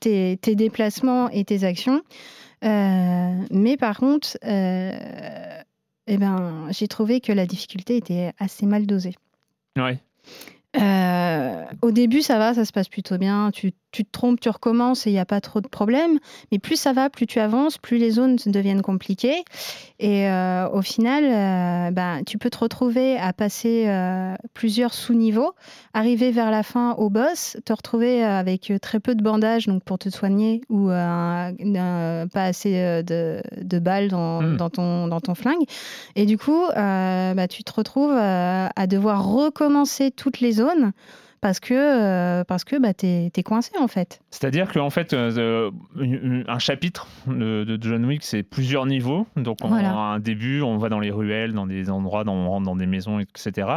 tes, tes déplacements et tes actions. Euh, mais par contre, euh, eh ben, j'ai trouvé que la difficulté était assez mal dosée. Ouais. Euh, au début, ça va, ça se passe plutôt bien. Tu, tu te trompes, tu recommences et il n'y a pas trop de problèmes. Mais plus ça va, plus tu avances, plus les zones deviennent compliquées. Et euh, au final, euh, ben, tu peux te retrouver à passer plusieurs sous-niveaux, arriver vers la fin au boss, te retrouver avec très peu de bandages donc pour te soigner ou un- un- pas assez de, de balles dans, Mm. dans ton, dans ton flingue. Et du coup, bah, tu te retrouves à devoir recommencer toutes les zones parce que, euh, parce que bah, t'es es coincé en fait. C'est-à-dire qu'en fait, euh, un chapitre de, de John Wick, c'est plusieurs niveaux. Donc, on Voilà. a un début, on va dans les ruelles, dans des endroits, dans- on rentre dans des maisons, etc.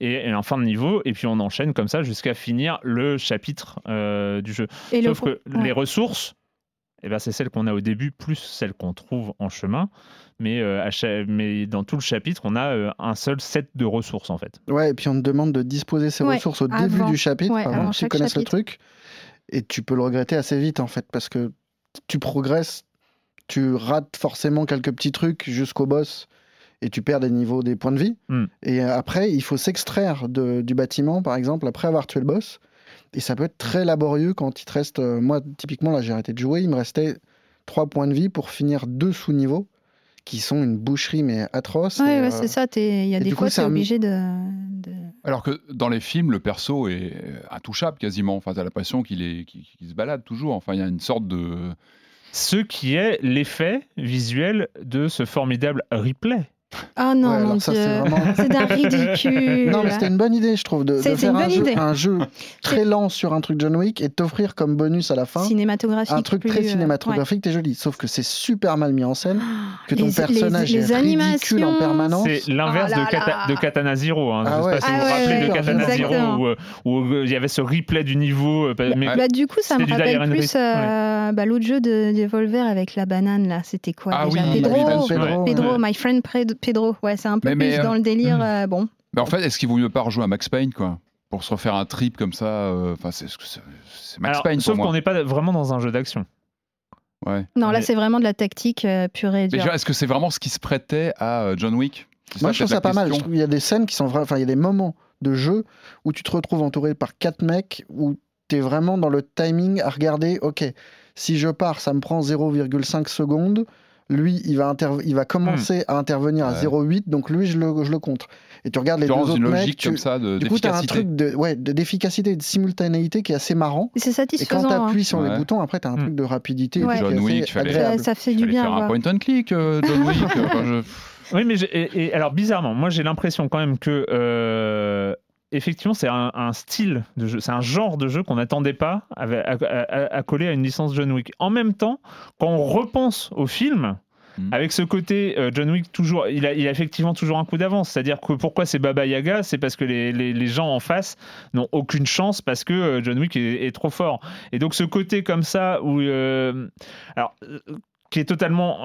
Et, et un fin de niveau, et puis on enchaîne comme ça jusqu'à finir le chapitre euh, du jeu. Et Sauf le... que les ressources, eh ben, c'est celles qu'on a au début, plus celles qu'on trouve en chemin. Mais, euh, à cha- mais dans tout le chapitre, on a euh, un seul set de ressources, en fait. Ouais, et puis on te demande de disposer Ouais, ressources au avant. début du chapitre, Ouais, avant avant que tu connaisses chapitre. le truc. Et tu peux le regretter assez vite, en fait, parce que tu progresses, tu rates forcément quelques petits trucs jusqu'au boss, et tu perds des niveaux, des points de vie. Hmm. Et après, il faut s'extraire du bâtiment, par exemple, après avoir tué le boss. Et ça peut être très laborieux quand il te reste. euh, moi, typiquement, là, j'ai arrêté de jouer, il me restait trois points de vie pour finir deux sous-niveaux, qui sont une boucherie, mais atroce. Ouais, euh, c'est ça. Il y a et des fois, c'est tu es un- obligé de, de- Alors que dans les films, le perso est euh, intouchable quasiment. Enfin, t'as l'impression qu'il est, qu'il se balade toujours. Enfin, il y a une sorte de. Ce qui est l'effet visuel de ce formidable replay. Ah non, Ouais, mon ça, c'est Dieu. vraiment- C'est d'un ridicule. Non, mais c'était une bonne idée, je trouve, de, faire une un jeu, idée. un jeu très lent sur un truc John Wick et t'offrir comme bonus à la fin cinématographique. un truc plus, très euh, cinématographique et joli. Sauf que c'est super mal mis en scène, que ton Les- personnage les- les est ridicule en permanence. C'est l'inverse Oh là de, Kata- là. de Katana Zero. hein. Ah Je sais ouais, pas si c'est vous vous rappelez de Katana. Zero où, euh, où, euh, il y avait ce replay du niveau. mais bah, du coup, ça me rappelle plus bah, l'autre jeu de Devolver avec la banane là. C'était quoi Ah déjà Pedro. Pedro. Pedro, Pedro, ouais. my friend Pred- Pedro. Ouais, c'est un peu Mais- mais, plus euh, dans le délire. euh, bon. Mais en fait, est-ce qu'il vaut mieux pas rejouer à Max Payne, quoi Pour se refaire un trip comme ça. euh, Enfin, c'est, Max Alors, Payne sauf qu'on n'est pas vraiment dans un jeu d'action. Ouais. Non, là, c'est vraiment de la tactique euh, pure et Mais dure. est-ce que c'est vraiment ce qui se prêtait à euh, John Wick? Moi, je trouve ça pas mal. Je question. trouve qu'il y a des scènes qui sont vraies. Enfin, il y a des moments de jeu où tu te retrouves entouré par quatre mecs où tu es vraiment dans le timing à regarder. Ok, si je pars, ça me prend 0,5 secondes. Lui, il va, interv- il va commencer à intervenir à Ouais. 0,8, donc lui, je le, je le contre. Et tu regardes les deux autres une mecs. logique tu- comme ça de, Du coup, tu as un d'efficacité. truc de- ouais, de- d'efficacité et de simultanéité qui est assez marrant. Et c'est Et quand satisfaisant. tu hein. appuies sur les boutons, après, tu as un Hmm. truc de rapidité. Ouais. John Wick, fallait- Ça, fait du bien. faire un point and click, euh, John Wick. Je- Oui, mais j'ai- et, et alors bizarrement, moi j'ai l'impression quand même que euh, effectivement c'est un, un style de jeu, c'est un genre de jeu qu'on n'attendait pas à, à- à- à coller à une licence John Wick. En même temps, quand on repense au film. Mhm. Avec ce côté euh, John Wick toujours, il a, il a effectivement toujours un coup d'avance. C'est-à-dire que pourquoi c'est Baba Yaga, c'est parce que les, les- les gens en face n'ont aucune chance parce que euh, John Wick est, est trop fort. Et donc ce côté comme ça où, euh, alors, qui est totalement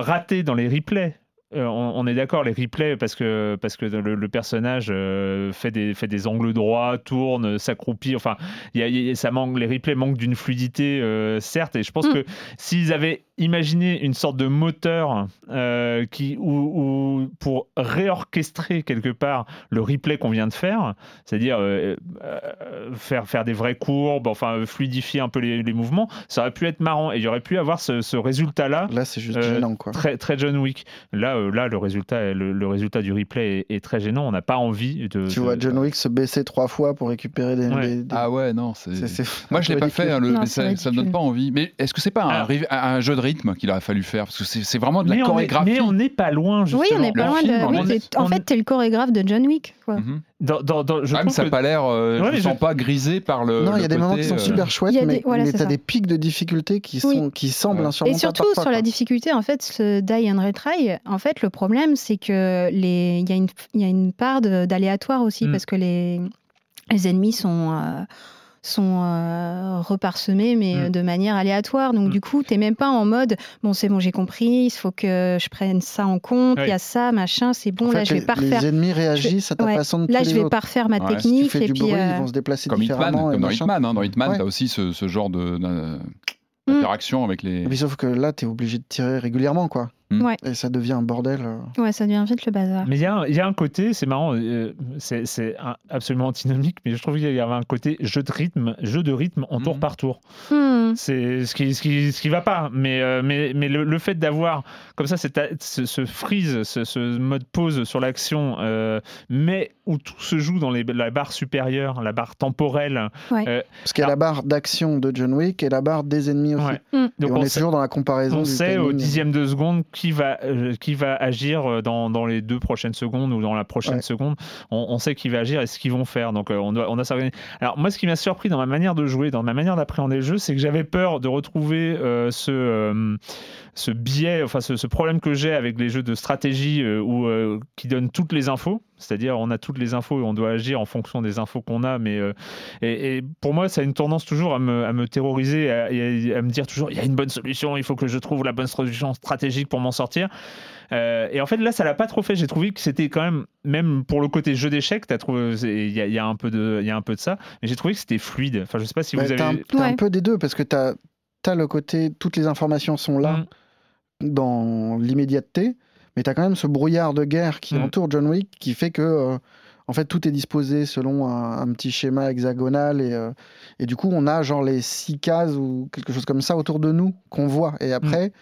raté dans les replays. Euh, on, on est d'accord, les replays, parce que, parce que le, le personnage euh, fait, des, fait des angles droits, tourne, s'accroupit. Enfin, il y a- il y a- ça manque, les replays manquent d'une fluidité, euh, certes. Et je pense Mm. que s'ils avaient imaginé une sorte de moteur euh, qui, ou, ou pour réorchestrer quelque part le replay qu'on vient de faire, c'est-à-dire euh, euh, faire, faire des vraies courbes, enfin fluidifier un peu les, les mouvements, ça aurait pu être marrant. Et il y aurait pu avoir ce, ce résultat-là Là, c'est juste Euh, gênant, quoi. très, très John Wick. Là, euh, là le, résultat, le, le résultat du replay est, est très gênant. On n'a pas envie de. Tu de- vois John Wick se baisser trois fois pour récupérer des. Ouais. des- des- Ah ouais, non, c'est. c'est- c'est Moi, je l'ai pas fait, hein, le- Non, mais ça, ça me donne pas envie. Mais est-ce que c'est pas un, Alors- riv- un jeu de rythme qu'il aurait fallu faire? Parce que c'est vraiment de la mais, on est, chorégraphie. mais on n'est pas loin, justement. Oui, on n'est pas loin film, de. oui, est- en fait, est- t'es le chorégraphe de John Wick. Quoi. Mhm. Dans, dans, dans- je Même trouve ça que- n'a pas l'air. euh, Ouais, je mais sens je- pas grisé par le. non, il y a des moments qui sont euh, super chouettes, Il y a mais, des- voilà, mais c'est t'as ça. des pics de difficulté qui, Oui. sont, qui semblent Ouais. insurmontables. Et surtout parfois, sur la difficulté, en fait, ce die and retry, en fait, le problème, c'est que les, il y a une, il y a une part d'aléatoire aussi Mm. parce que les, les ennemis sont euh, sont euh, reparsemés mais Mm. euh, de manière aléatoire. Donc Mm. du coup, t'es même pas en mode bon c'est bon j'ai compris, il faut que je prenne ça en compte, il Oui. y a ça machin, c'est bon En là fait, je vais les, pas les refaire. ennemis réagissent à ta ouais, façon de Là je les vais pas refaire ma Ouais, si tu Si tu technique fais et du puis bruit, euh, ils vont se déplacer Comme Hitman, différemment. et comme dans machin. Hitman. hein. Dans Hitman, Ouais. t'as aussi ce, ce genre de- Mm. d'interaction avec les. Et puis sauf que là, t'es obligé de tirer régulièrement, quoi. Mm. Ouais. Et ça devient un bordel. euh. ouais ça devient vite le bazar. Mais il y, a un- il y a un côté, c'est marrant, euh, c'est absolument antinomique, mais je trouve qu'il y avait un côté jeu de rythme, jeu de rythme en tour Mhm. par tour. Hmm. C'est ce qui, ce qui, ce qui va pas. Mais, euh, mais, mais le, le fait d'avoir comme ça cette, ce, ce freeze, ce, ce mode pause sur l'action, euh, mais où tout se joue dans les, la barre supérieure, la barre temporelle. Parce qu'il y a la barre d'action de John Wick et la barre des ennemis aussi. Ouais. Mm. Et Donc on, on est sait- toujours dans la comparaison. On du sait au dixième de seconde qui va, euh, qui va agir euh, dans, dans les deux prochaines secondes ou dans la prochaine Ouais. seconde. On, on sait qui va agir et ce qu'ils vont faire. Donc euh, on, doit, on a. Alors moi, ce qui m'a surpris dans ma manière de jouer, dans ma manière d'appréhender le jeu, c'est que j'avais peur de retrouver euh, ce, euh, ce biais, enfin ce, ce problème que j'ai avec les jeux de stratégie euh, où, euh, qui donnent toutes les infos. C'est-à-dire, on a toutes les infos et on doit agir en fonction des infos qu'on a. Mais euh, et, et pour moi, ça a une tendance toujours à me, à me terroriser et à, et à me dire toujours il y a une bonne solution, il faut que je trouve la bonne solution stratégique pour m'en sortir. Euh, et en fait, là, ça l'a pas trop fait. J'ai trouvé que c'était quand même, même pour le côté jeu d'échecs, t'as trouvé, c'est- il y, a- y a un peu de, il y a un peu de ça. Mais j'ai trouvé que c'était fluide. Enfin, je sais pas si Bah, vous t'as un, avez. un Ouais. peu des deux, parce que t'as as le côté, toutes les informations sont là Mm. dans l'immédiateté, mais t'as quand même ce brouillard de guerre qui Mm. entoure John Wick, qui fait que, euh, en fait, tout est disposé selon un, un petit schéma hexagonal, et, euh, et du coup, on a genre les six cases ou quelque chose comme ça autour de nous qu'on voit, et après.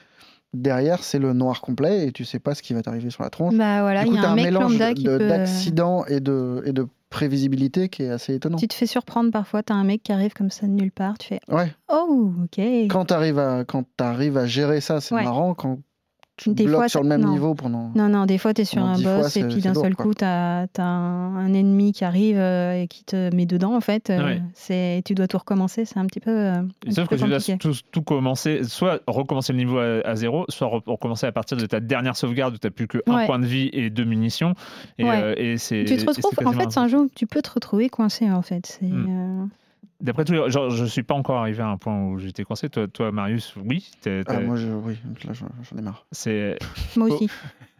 Derrière, c'est le noir complet et tu sais pas ce qui va t'arriver sur la tronche. Bah voilà, du il coup, y a un mélange peut. d'accidents et de, et de prévisibilité qui est assez étonnant. Tu te fais surprendre parfois, t'as un mec qui arrive comme ça de nulle part, tu fais Ouais. oh ok. Quand tu arrives, à, quand t'arrives à gérer ça, c'est Ouais. marrant. Quand tu Des bloques fois, sur le même non. niveau pendant. Non, non, des fois, tu es sur un fois, boss et puis d'un seul quoi. coup, tu as, un, un ennemi qui arrive euh, et qui te met dedans, en fait. Euh, Ouais. c'est Tu dois tout recommencer, c'est un petit peu, euh, un petit Sauf que peu tu dois tout, tout commencer, soit recommencer le niveau à, à zéro, soit re- recommencer à partir de ta dernière sauvegarde où tu n'as plus qu'un Ouais. point de vie et deux munitions. Et, Ouais. euh, et c'est. Tu te et retrouves, en fait, c'est un jeu où tu peux te retrouver coincé, en fait. C'est, Mm. D'après tout, genre, je suis pas encore arrivé à un point où j'étais coincé. Toi, toi Marius, oui. t'es- Ah, moi, je, oui, là, j'en ai marre. c'est Moi Oh. aussi.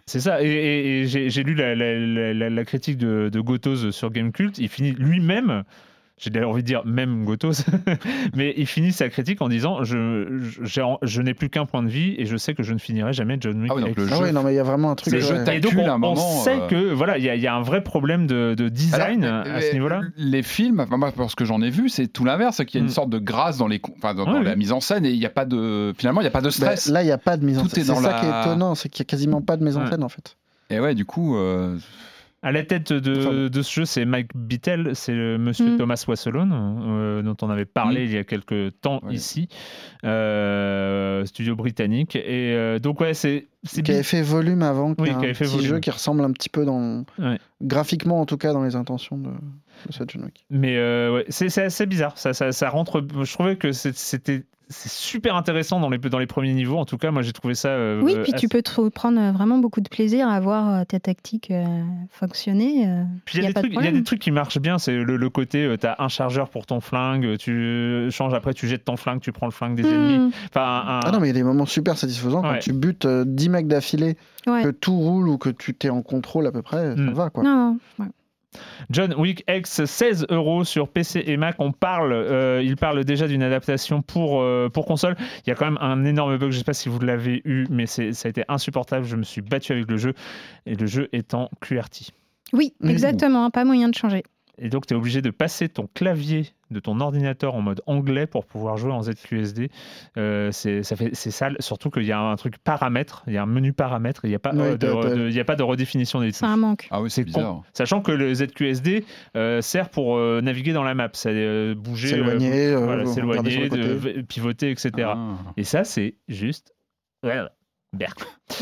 c'est ça. Et, et- et j'ai j'ai lu la, la- la- la- la critique de, de Gotos sur Gamecult. Il finit lui-même. J'ai d'ailleurs envie de dire même Gotos, mais il finit sa critique en disant je, je, n'ai plus qu'un point de vie et je sais que je ne finirai jamais John Wick. Ah oui, donc Ah non, mais il y a vraiment un truc. Le ouais. jeu Et donc on, on sait euh, que voilà, il y, a- il y a un vrai problème de, de design Alors, à euh, ce niveau-là. Les films, enfin, moi, parce que j'en ai vu, c'est tout l'inverse, c'est qu'il y a une Mm. sorte de grâce dans, les, enfin, dans, Ouais, dans oui. la mise en scène et il n'y a pas de. Finalement, il n'y a pas de Bah, stress. là, il n'y a pas de mise en Tout scène. est C'est ça la- qui est étonnant, c'est qu'il n'y a quasiment pas de mise en Ouais. scène en fait. Et ouais, du coup. euh, À la tête de, ce jeu, c'est Mike Bittel, c'est le monsieur Mm. Thomas Wasselon, euh, dont on avait parlé Mm. il y a quelques temps Ouais. ici, euh, studio britannique. Et euh, donc, ouais, c'est. Qui avait fait volume avant, Oui, est qui un avait fait petit volume. jeu qui ressemble un petit peu dans. Ouais. graphiquement en tout cas dans les intentions de, de ce John Wick. Mais euh, ouais, c'est assez bizarre. Ça, ça, ça rentre. Je trouvais que c'était. C'est super intéressant dans les, dans les premiers niveaux. En tout cas, moi, j'ai trouvé ça. euh, Oui, euh, puis tu assez- peux te prendre euh, vraiment beaucoup de plaisir à voir euh, ta tactique euh, fonctionner. euh, Puis il y, a y des trucs- il y a problème. des trucs qui marchent bien, c'est le, le côté, tu as un chargeur pour ton flingue, tu changes après, tu jettes ton flingue, tu prends le flingue des ennemis. Hmm, Enfin, un- Ah non, mais il y a des moments super satisfaisants Ouais. quand tu butes euh, 10 mecs d'affilée, ouais. que tout roule ou que tu t'es en contrôle à peu près, ça Mm. va quoi. Non, non. ouais. John Wick X, 16 euros sur PC et Mac. On parle, euh, il parle déjà d'une adaptation pour, euh, pour console. Il y a quand même un énorme bug, je ne sais pas si vous l'avez eu, mais c'est- ça a été insupportable. Je me suis battu avec le jeu, et le jeu est en QRT. Oui, Mmh. exactement. Pas moyen de changer. Et donc, tu es obligé de passer ton clavier de ton ordinateur en mode anglais pour pouvoir jouer en ZQSD. Euh, c'est ça fait- c'est sale, surtout qu'il y a un truc paramètres, il y a un menu paramètres, et il n'y a, pas, Ouais, euh, de, y a pas de redéfinition des C'est touches. un manque. Ah oui, c'est con. bizarre. Sachant que le ZQSD euh, sert pour euh, naviguer dans la map, c'est euh, bouger, S'éloigner, voilà, pivoter, etc. Ah. Et ça, c'est juste. ouais,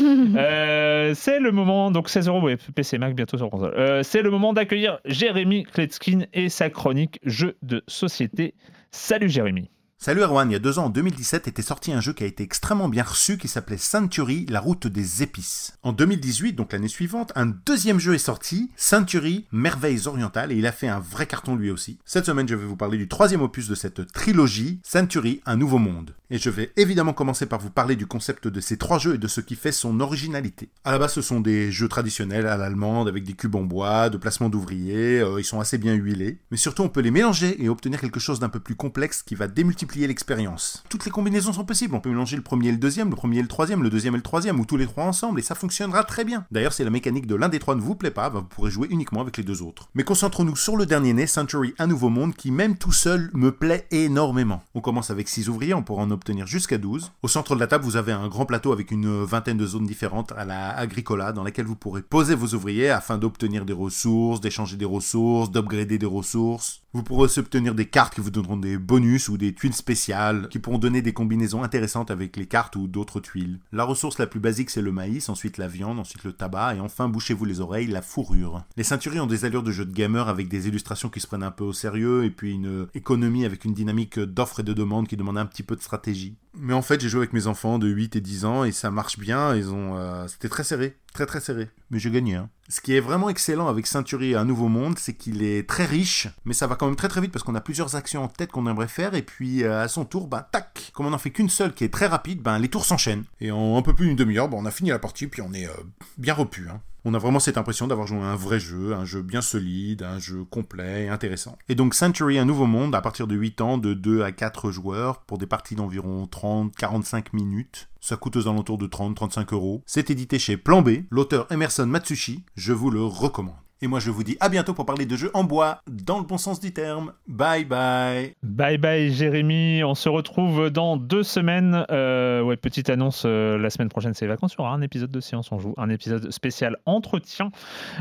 Euh, c'est le moment, donc 16 euros, ouais, PC Mac bientôt sur console. Euh, c'est le moment d'accueillir Jérémy Kletskin et sa chronique jeux de société. Salut Jérémy. Salut Erwan, il y a deux ans, en 2017, était sorti un jeu qui a été extrêmement bien reçu qui s'appelait Century, la route des épices. En 2018, donc l'année suivante, un deuxième jeu est sorti, Century, Merveilles orientales, et il a fait un vrai carton lui aussi. Cette semaine, je vais vous parler du troisième opus de cette trilogie, Century, un nouveau monde. Et je vais évidemment commencer par vous parler du concept de ces trois jeux et de ce qui fait son originalité. À la base, ce sont des jeux traditionnels à l'allemande avec des cubes en bois, de placement d'ouvriers, euh, ils sont assez bien huilés. Mais surtout, on peut les mélanger et obtenir quelque chose d'un peu plus complexe qui va démultiplier l'expérience. Toutes les combinaisons sont possibles, on peut mélanger le premier et le deuxième, le premier et le troisième, le deuxième et le troisième, ou tous les trois ensemble, et ça fonctionnera très bien. D'ailleurs, si la mécanique de l'un des trois ne vous plaît pas, vous pourrez jouer uniquement avec les deux autres. Mais concentrons-nous sur le dernier né, Century Un Nouveau Monde, qui même tout seul me plaît énormément. On commence avec 6 ouvriers, on pourra en obtenir jusqu'à 12. Au centre de la table, vous avez un grand plateau avec une vingtaine de zones différentes à la Agricola, dans laquelle vous pourrez poser vos ouvriers afin d'obtenir des ressources, d'échanger des ressources, d'upgrader des ressources. Vous pourrez aussi obtenir des cartes qui vous donneront des bonus ou des tuiles spéciales qui pourront donner des combinaisons intéressantes avec les cartes ou d'autres tuiles. La ressource la plus basique c'est le maïs, ensuite la viande, ensuite le tabac et enfin bouchez-vous les oreilles, la fourrure. Les ceinturiers ont des allures de jeux de gamer avec des illustrations qui se prennent un peu au sérieux et puis une économie avec une dynamique d'offres et de demandes qui demande un petit peu de stratégie. Mais en fait, j'ai joué avec mes enfants de 8 et 10 ans et ça marche bien. Ils ont, euh, c'était très serré, très très serré. Mais j'ai gagné. Hein. Ce qui est vraiment excellent avec Ceinturier Un Nouveau Monde, c'est qu'il est très riche, mais ça va quand même très très vite parce qu'on a plusieurs actions en tête qu'on aimerait faire et puis euh, à son tour, bah tac, comme on n'en fait qu'une seule qui est très rapide, ben les tours s'enchaînent. Et en un peu plus d'une demi-heure, bah, on a fini la partie puis on est euh, bien repu. Hein on a vraiment cette impression d'avoir joué à un vrai jeu, un jeu bien solide, un jeu complet et intéressant. Et donc Century, un nouveau monde, à partir de 8 ans, de 2 à 4 joueurs, pour des parties d'environ 30-45 minutes. Ça coûte aux alentours de 30-35 euros. C'est édité chez Plan B, l'auteur Emerson Matsushi, je vous le recommande. Et moi, je vous dis à bientôt pour parler de jeux en bois, dans le bon sens du terme. Bye bye. Bye bye, Jérémy. On se retrouve dans deux semaines. Euh, ouais, petite annonce. Euh, la semaine prochaine, c'est les vacances. Il y aura un épisode de Séance on joue, un épisode spécial entretien.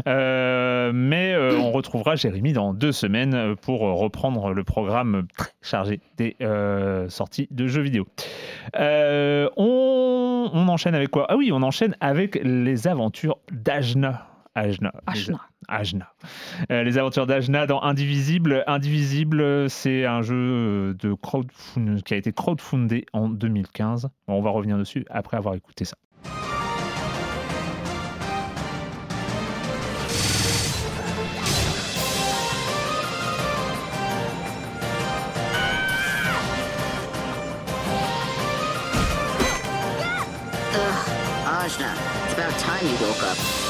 Euh, mais on retrouvera Jérémy dans deux semaines pour reprendre le programme très chargé des sorties de jeux vidéo. On, on enchaîne avec quoi? Ah oui, on enchaîne avec les aventures d'Ajna. Ajna. Ajna. Euh, les aventures d'Ajna dans Indivisible. Indivisible, c'est un jeu de qui a été crowdfundé en 2015. on va revenir dessus après avoir écouté ça. Ajna, up.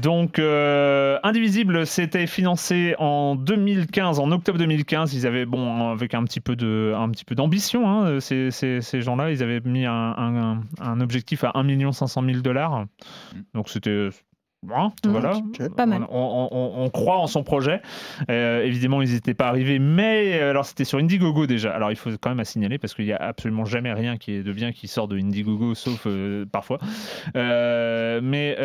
Donc, euh, Indivisible, c'était financé en 2015, en octobre 2015. Ils avaient, bon, avec un petit peu de, un petit peu d'ambition, hein, ces, ces, gens-là, ils avaient mis un, un, objectif à 1 500 000 dollars. Donc, c'était Hein, mmh, voilà. Pas mal. On, croit en son projet. Euh, évidemment, ils n'étaient pas arrivés, mais alors c'était sur Indiegogo déjà. Alors il faut quand même à signaler parce qu'il n'y a absolument jamais rien qui est de bien qui sort de Indiegogo, sauf euh, parfois. mais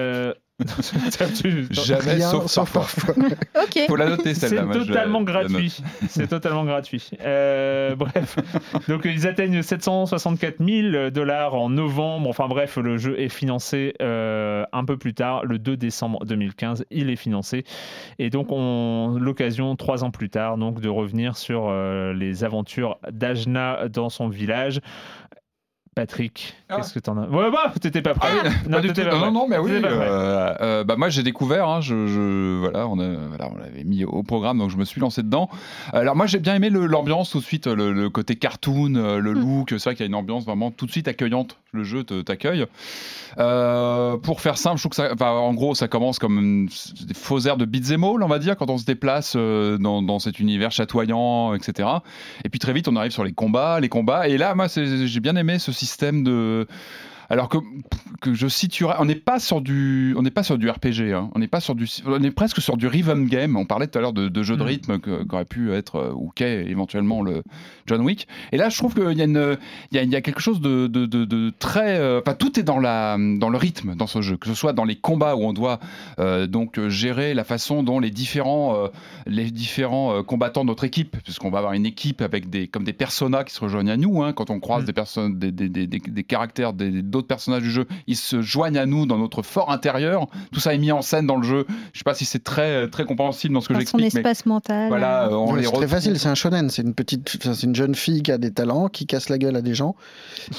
Jamais, sauf, parfois. ok. Faut la noter celle-là. C'est totalement gratuit. C'est totalement gratuit. Euh, bref, donc ils atteignent 764 000 dollars en novembre. Enfin bref, le jeu est financé euh, un peu plus tard, le 2 décembre 2015. Il est financé et donc on l'occasion trois ans plus tard donc de revenir sur euh, les aventures d'Ajna dans son village. Patrick, ah. qu'est-ce que t'en as? Ouais, bah, t'étais pas prêt. Ah non, non, non, mais oui. Euh, euh, bah, moi, j'ai découvert. Hein, je, je, voilà, on, a, voilà, on l'avait mis au programme, donc je me suis lancé dedans. Alors, moi, j'ai bien aimé l'ambiance tout de suite, le, côté cartoon, euh, le hmm. look. C'est vrai qu'il y a une ambiance vraiment tout de suite accueillante. Le jeu t'accueille. pour faire simple, je trouve que ça, en gros, ça commence comme des faux airs de beat'em all, on va dire, quand on se déplace dans, dans, cet univers chatoyant, etc. Et puis très vite, on arrive sur les combats, les combats. Et là, moi, j'ai bien aimé ce système de Alors que, que je situerais, on n'est pas sur du, on n'est pas sur du RPG, hein. on n'est pas sur du, on est presque sur du rhythm game. On parlait tout à l'heure de, de jeux de Mm. rythme qu'aurait pu être euh, ou qu'est éventuellement le John Wick. Et là, je trouve qu'il y a une, il y a, il y a quelque chose de, de, de- de très, euh, enfin tout est dans la, dans le rythme dans ce jeu, que ce soit dans les combats où on doit euh, donc gérer la façon dont les différents, euh, les différents combattants de notre équipe, puisqu'on va avoir une équipe avec des, comme des personas qui se rejoignent à nous, hein, quand on croise Mm. des personnes, des, des, des, des- des caractères des- d'autres personnages du jeu, ils se joignent à nous dans notre fort intérieur. Tout ça est mis en scène dans le jeu. Je sais pas si c'est très, très compréhensible dans ce que Dans son j'explique, mais espace mental. voilà, euh, euh, on les c'est très facile, c'est un shonen, c'est une petite, c'est une jeune fille qui a des talents, qui casse la gueule à des gens,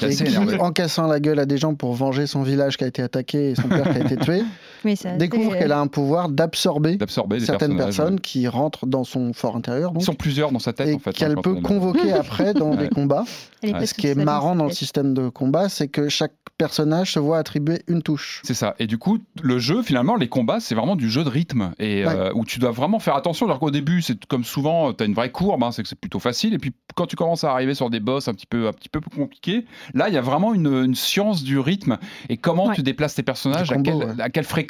et qui, énervé. en cassant la gueule à des gens pour venger son village qui a été attaqué et son père qui a été tué, découvre qu'elle a un pouvoir d'absorber certaines personnes ouais. qui rentrent dans son fort intérieur, donc, Ils sont plusieurs dans sa tête, et en fait. qu'elle hein, quand peut convoquer après dans Ouais. des combats. Ce qui est marrant dans le système de combat, c'est que chaque personnage se voit attribuer une touche. C'est ça. Et du coup, le jeu, finalement, les combats, c'est vraiment du jeu de rythme. Et euh, où tu dois vraiment faire attention. Alors qu'au début, c'est comme souvent, tu as une vraie courbe, hein, c'est que c'est plutôt facile. Et puis, quand tu commences à arriver sur des boss un petit peu, un petit peu plus compliqués, là, il y a vraiment une, une science du rythme et comment Ouais. tu déplaces tes personnages, à, quelle, ouais. à quelle fréquence.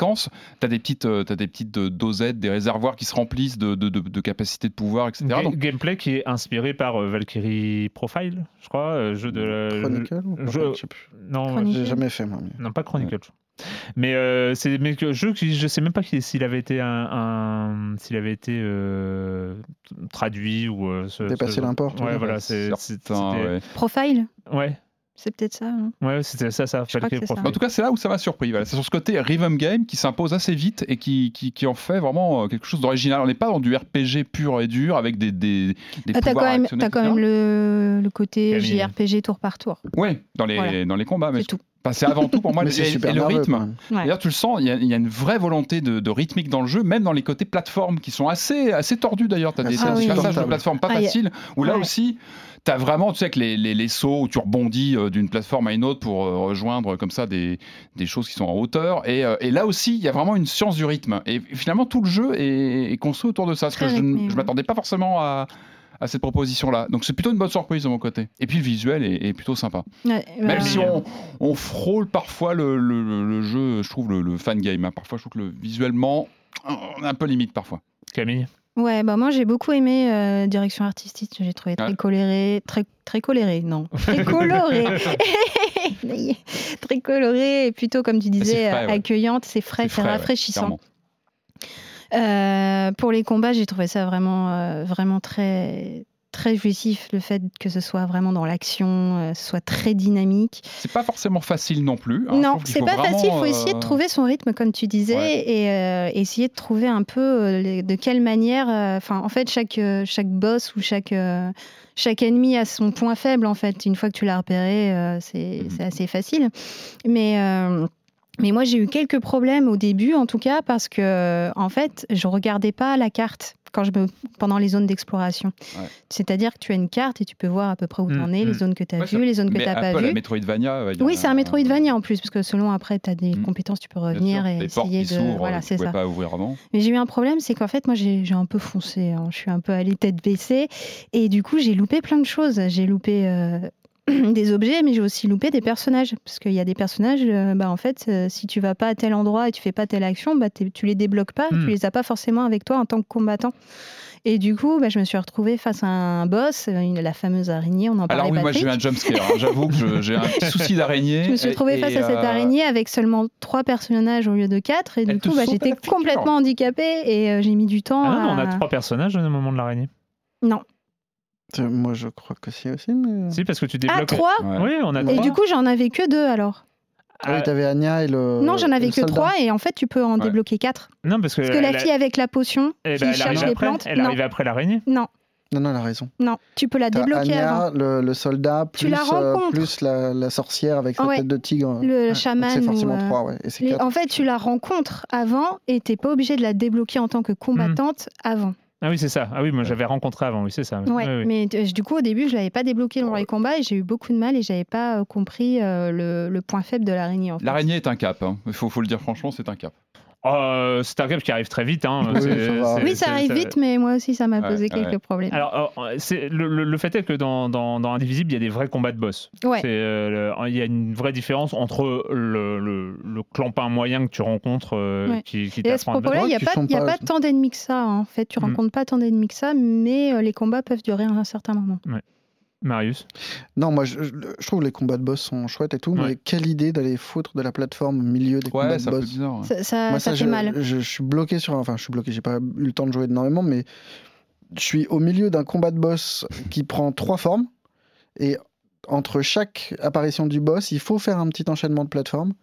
Tu as des petites, euh, t'as des petites euh, dosettes, des réservoirs qui se remplissent de, de, de, de capacités de pouvoir, etc. Ga- Donc, Gameplay qui est inspiré par euh, Valkyrie Profile, je crois, euh, jeu de la- Chronicle ou pas je- sais plus. Non, Chronicle. J'ai jamais fait moi. mais- non pas Chronicle. Mais euh, c'est mais jeu qui je sais même pas s'il avait été un, un- s'il avait été euh, traduit ou euh, ce, l'import, Ouais voilà Ouais, c'est ouais. Profile, ouais c'est peut-être ça. hein. ouais c'était ça ça Je crois que ça. En tout cas, c'est là où ça m'a surpris. Voilà. C'est sur ce côté rhythm game qui s'impose assez vite et qui, qui, qui en fait vraiment euh, quelque chose d'original. On n'est pas dans du RPG pur et dur avec des, des, des Ah, t'as pouvoirs quand même, actionnés, t'as quand etc. même le, le côté. JRPG tour par tour. Oui, dans les, Voilà. dans les combats. Mais C'est tout. enfin, c'est avant tout pour moi Mais le, et- super et le nerveux, rythme. Ouais. D'ailleurs, tu le sens, il y, a, il y a une vraie volonté de, de rythmique dans le jeu, même dans les côtés plateformes qui sont assez, assez tordus d'ailleurs. Tu as des, Ah des oui. passages de plateforme pas Ah, faciles où là Ouais. aussi. Tu as vraiment, tu sais, que les, les, les sauts où tu rebondis euh, d'une plateforme à une autre pour euh, rejoindre comme ça des, des choses qui sont en hauteur. Et, euh, et là aussi, il y a vraiment une science du rythme. Et finalement, tout le jeu est, est construit autour de ça. Parce que je ne m'attendais pas forcément à, à cette proposition-là. Donc c'est plutôt une bonne surprise de mon côté. Et puis le visuel est, est plutôt sympa. Ouais, Même ouais. si on, on frôle parfois le, le- le jeu, je trouve, le, le fan game. hein. Parfois, je trouve que le, visuellement, on est un peu limite parfois. Camille? Ouais, bah moi j'ai beaucoup aimé euh, direction artistique. J'ai trouvé très coloré, très très coloré, non, très coloré, très coloré et plutôt comme tu disais frais, ouais. accueillante. C'est frais, C'est ouais, rafraîchissant. Euh, pour les combats, j'ai trouvé ça vraiment, euh, vraiment très, très jouissif. Le fait que ce soit vraiment dans l'action, euh, ce soit très dynamique. C'est pas forcément facile non plus. hein. Non, c'est pas facile. Il faut euh, essayer de trouver son rythme, comme tu disais, Ouais. et euh, essayer de trouver un peu euh, les- de quelle manière. euh, Enfin, en fait, chaque euh, chaque boss ou chaque euh, chaque ennemi a son point faible. En fait, une fois que tu l'as repéré, euh, c'est Mhm. c'est assez facile. Mais euh, mais moi, j'ai eu quelques problèmes au début, en tout cas, parce que, en fait, je regardais pas la carte quand je me... pendant les zones d'exploration. Ouais. C'est-à-dire que tu as une carte et tu peux voir à peu près où tu en Mm, es, mm. les zones que tu as ouais, ça- vues, les zones que tu n'as pas vues. Metroidvania. Oui, c'est un Metroidvania en plus, parce que selon après, tu as des Mm. compétences, tu peux revenir et des essayer qui de. s'ouvrent, Voilà, c'est pouvais ça. pas ouvrir avant. Mais j'ai eu un problème, c'est qu'en fait, moi, j'ai j'ai un peu foncé. hein. Je suis un peu allée tête baissée. Et du coup, j'ai loupé plein de choses. J'ai loupé euh, des objets, mais j'ai aussi loupé des personnages. Parce qu'il y a des personnages, euh, bah, en fait, euh, si tu vas pas à tel endroit et tu fais pas telle action, bah, tu les débloques pas. Hmm. Tu les as pas forcément avec toi en tant que combattant. Et du coup, bah, je me suis retrouvée face à un boss, une- la fameuse araignée, on en parlait Alors oui, moi j'ai eu un jumpscare. hein. J'avoue que je- j'ai un petit souci d'araignée. Je me suis retrouvée et- face et, à cette euh, araignée avec seulement trois personnages au lieu de quatre. Et Elle du coup, bah, j'étais complètement handicapée et euh, j'ai mis du temps ah non, on à... a trois personnages au moment de l'araignée Non. Euh, Moi, je crois que si aussi. Mais... si parce que tu Ah, débloques trois Ouais. oui on a Et trois du coup, j'en avais que deux alors. Ah oui, Ah, t'avais Anya et le. non, j'en et avais que soldat. trois et en fait, tu peux en Ouais. débloquer quatre. non parce que Parce que la fille avec la potion eh qui ben, elle cherche les après, plantes, elle non. arrive après l'araignée Non, Non, non, elle a raison. non, tu peux la T'as débloquer Anya, avant. le, le soldat, Tu plus, la euh, rencontres. plus la, la sorcière avec sa Ouais. tête de tigre. Le chaman. C'est forcément euh, trois, ouais. Et les-. En fait, tu la rencontres avant et t'es pas obligé de la débloquer en tant que combattante avant. Ah oui c'est ça ah oui moi j'avais rencontré avant oui c'est ça oui. Ouais, Oui, oui. mais euh, du coup, au début, je l'avais pas débloqué dans les combats et j'ai eu beaucoup de mal et j'avais pas euh, compris euh, le, le point faible de l'araignée. En fait. L'araignée est un cap. hein. Il faut, faut le dire franchement, c'est un cap. Euh, Starcraft qui arrive très vite. Hein, Oui, ça Oui, arrive vite, mais moi aussi, ça m'a Ouais, posé ouais. quelques problèmes. Alors, euh, c'est, le, le- le fait est que dans, dans, dans Indivisible, il y a des vrais combats de boss. ouais. C'est, euh, le- il y a une vraie différence entre le, le, le clampin moyen que tu rencontres euh, Ouais. qui, qui Et à ce t'apprend à te propos-là, il n'y a, qui pas, sont il y a pas- pas tant d'ennemis que ça, hein, en fait. Tu Mm. rencontres pas tant d'ennemis que ça, mais euh, les combats peuvent durer un certain moment. Marius. Non, moi, je, je- trouve les combats de boss sont chouettes et tout, Ouais. mais quelle idée d'aller foutre de la plateforme au milieu des combats Ouais, de boss. bizarre. ouais. Ça, ça, Moi, ça fait je, mal. Je, je suis bloqué sur. Enfin, je suis bloqué, j'ai pas eu le temps de jouer énormément, mais je suis au milieu d'un combat de boss qui prend trois formes. Et entre chaque apparition du boss, il faut faire un petit enchaînement de plateformes.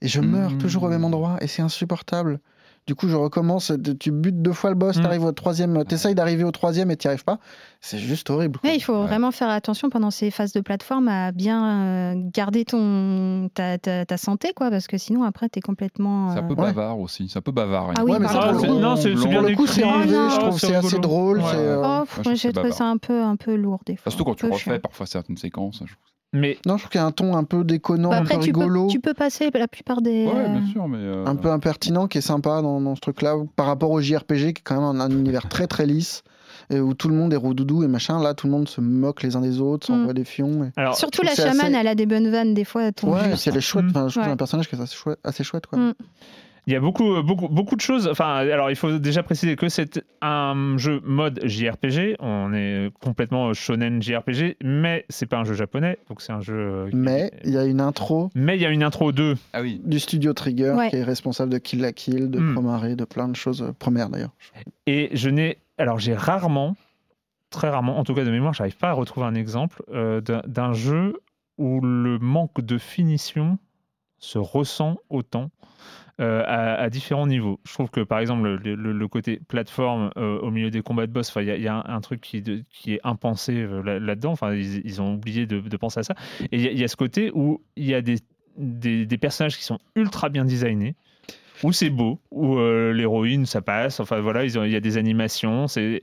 Et je meurs Mhm. toujours au même endroit, et c'est insupportable. Du coup, je recommence, tu butes deux fois le boss, Mhm. t'arrives au troisième, t'essayes d'arriver au troisième et t'y arrives pas. C'est juste horrible. quoi. Ouais, il faut Ouais. vraiment faire attention pendant ces phases de plateforme à bien euh, garder ton, ta, ta, ta santé, quoi, parce que sinon, après, tu es complètement. C'est un euh, peu Ouais. bavard aussi. C'est un peu bavard. Ah oui, Ouais, mais c'est coup- non, c'est bien Pour le coup, c'est décrit. enlevé, Ah, je trouve, c'est assez drôle. Ouais. c'est, euh, Oh, j'ai trouvé ça un peu, un peu lourd des fois. Surtout quand tu refais parfois certaines séquences. Mais Non, je trouve qu'il y a un ton un peu déconnant, Bah, un peu tu peux, rigolo. tu peux passer la plupart des. Ouais, bien sûr, mais. euh, un peu impertinent qui est sympa dans, dans ce truc-là par rapport au JRPG qui est quand même un, un univers très très lisse et où tout le monde est roudoudou et machin. Là, tout le monde se moque les uns des autres, Mm. s'envoie des fions. et- alors, Surtout la chamane, assez- elle a des bonnes vannes, des fois, Ouais, c'est elle est chouette. Mm. Enfin, je trouve Ouais. un personnage qui est assez chouette, assez chouette quoi. Mm. Il y a beaucoup, beaucoup, beaucoup de choses. Enfin, alors il faut déjà préciser que c'est un jeu mode JRPG. On est complètement shonen JRPG, mais c'est pas un jeu japonais, donc c'est un jeu. euh, qui- Mais il y a une intro mais il y a une intro 2 Ah oui. du studio Trigger Ouais. qui est responsable de Kill la Kill, de Mm. Promare, de plein de choses euh, premières d'ailleurs. et je n'ai, alors j'ai rarement, très rarement, en tout cas de mémoire, j'arrive pas à retrouver un exemple euh, d'un jeu où le manque de finition se ressent autant. Euh, à, à différents niveaux. Je trouve que par exemple le, le- le côté plateforme euh, au milieu des combats de boss, il y, a- il y a un, un truc qui, de- qui est impensé euh, là- là-dedans. Enfin, ils, ils ont oublié de, de penser à ça. Et il y, a- il y a ce côté où il y a des, des, des personnages qui sont ultra bien designés, où c'est beau, où euh, l'héroïne ça passe. Enfin voilà, il y a des animations, et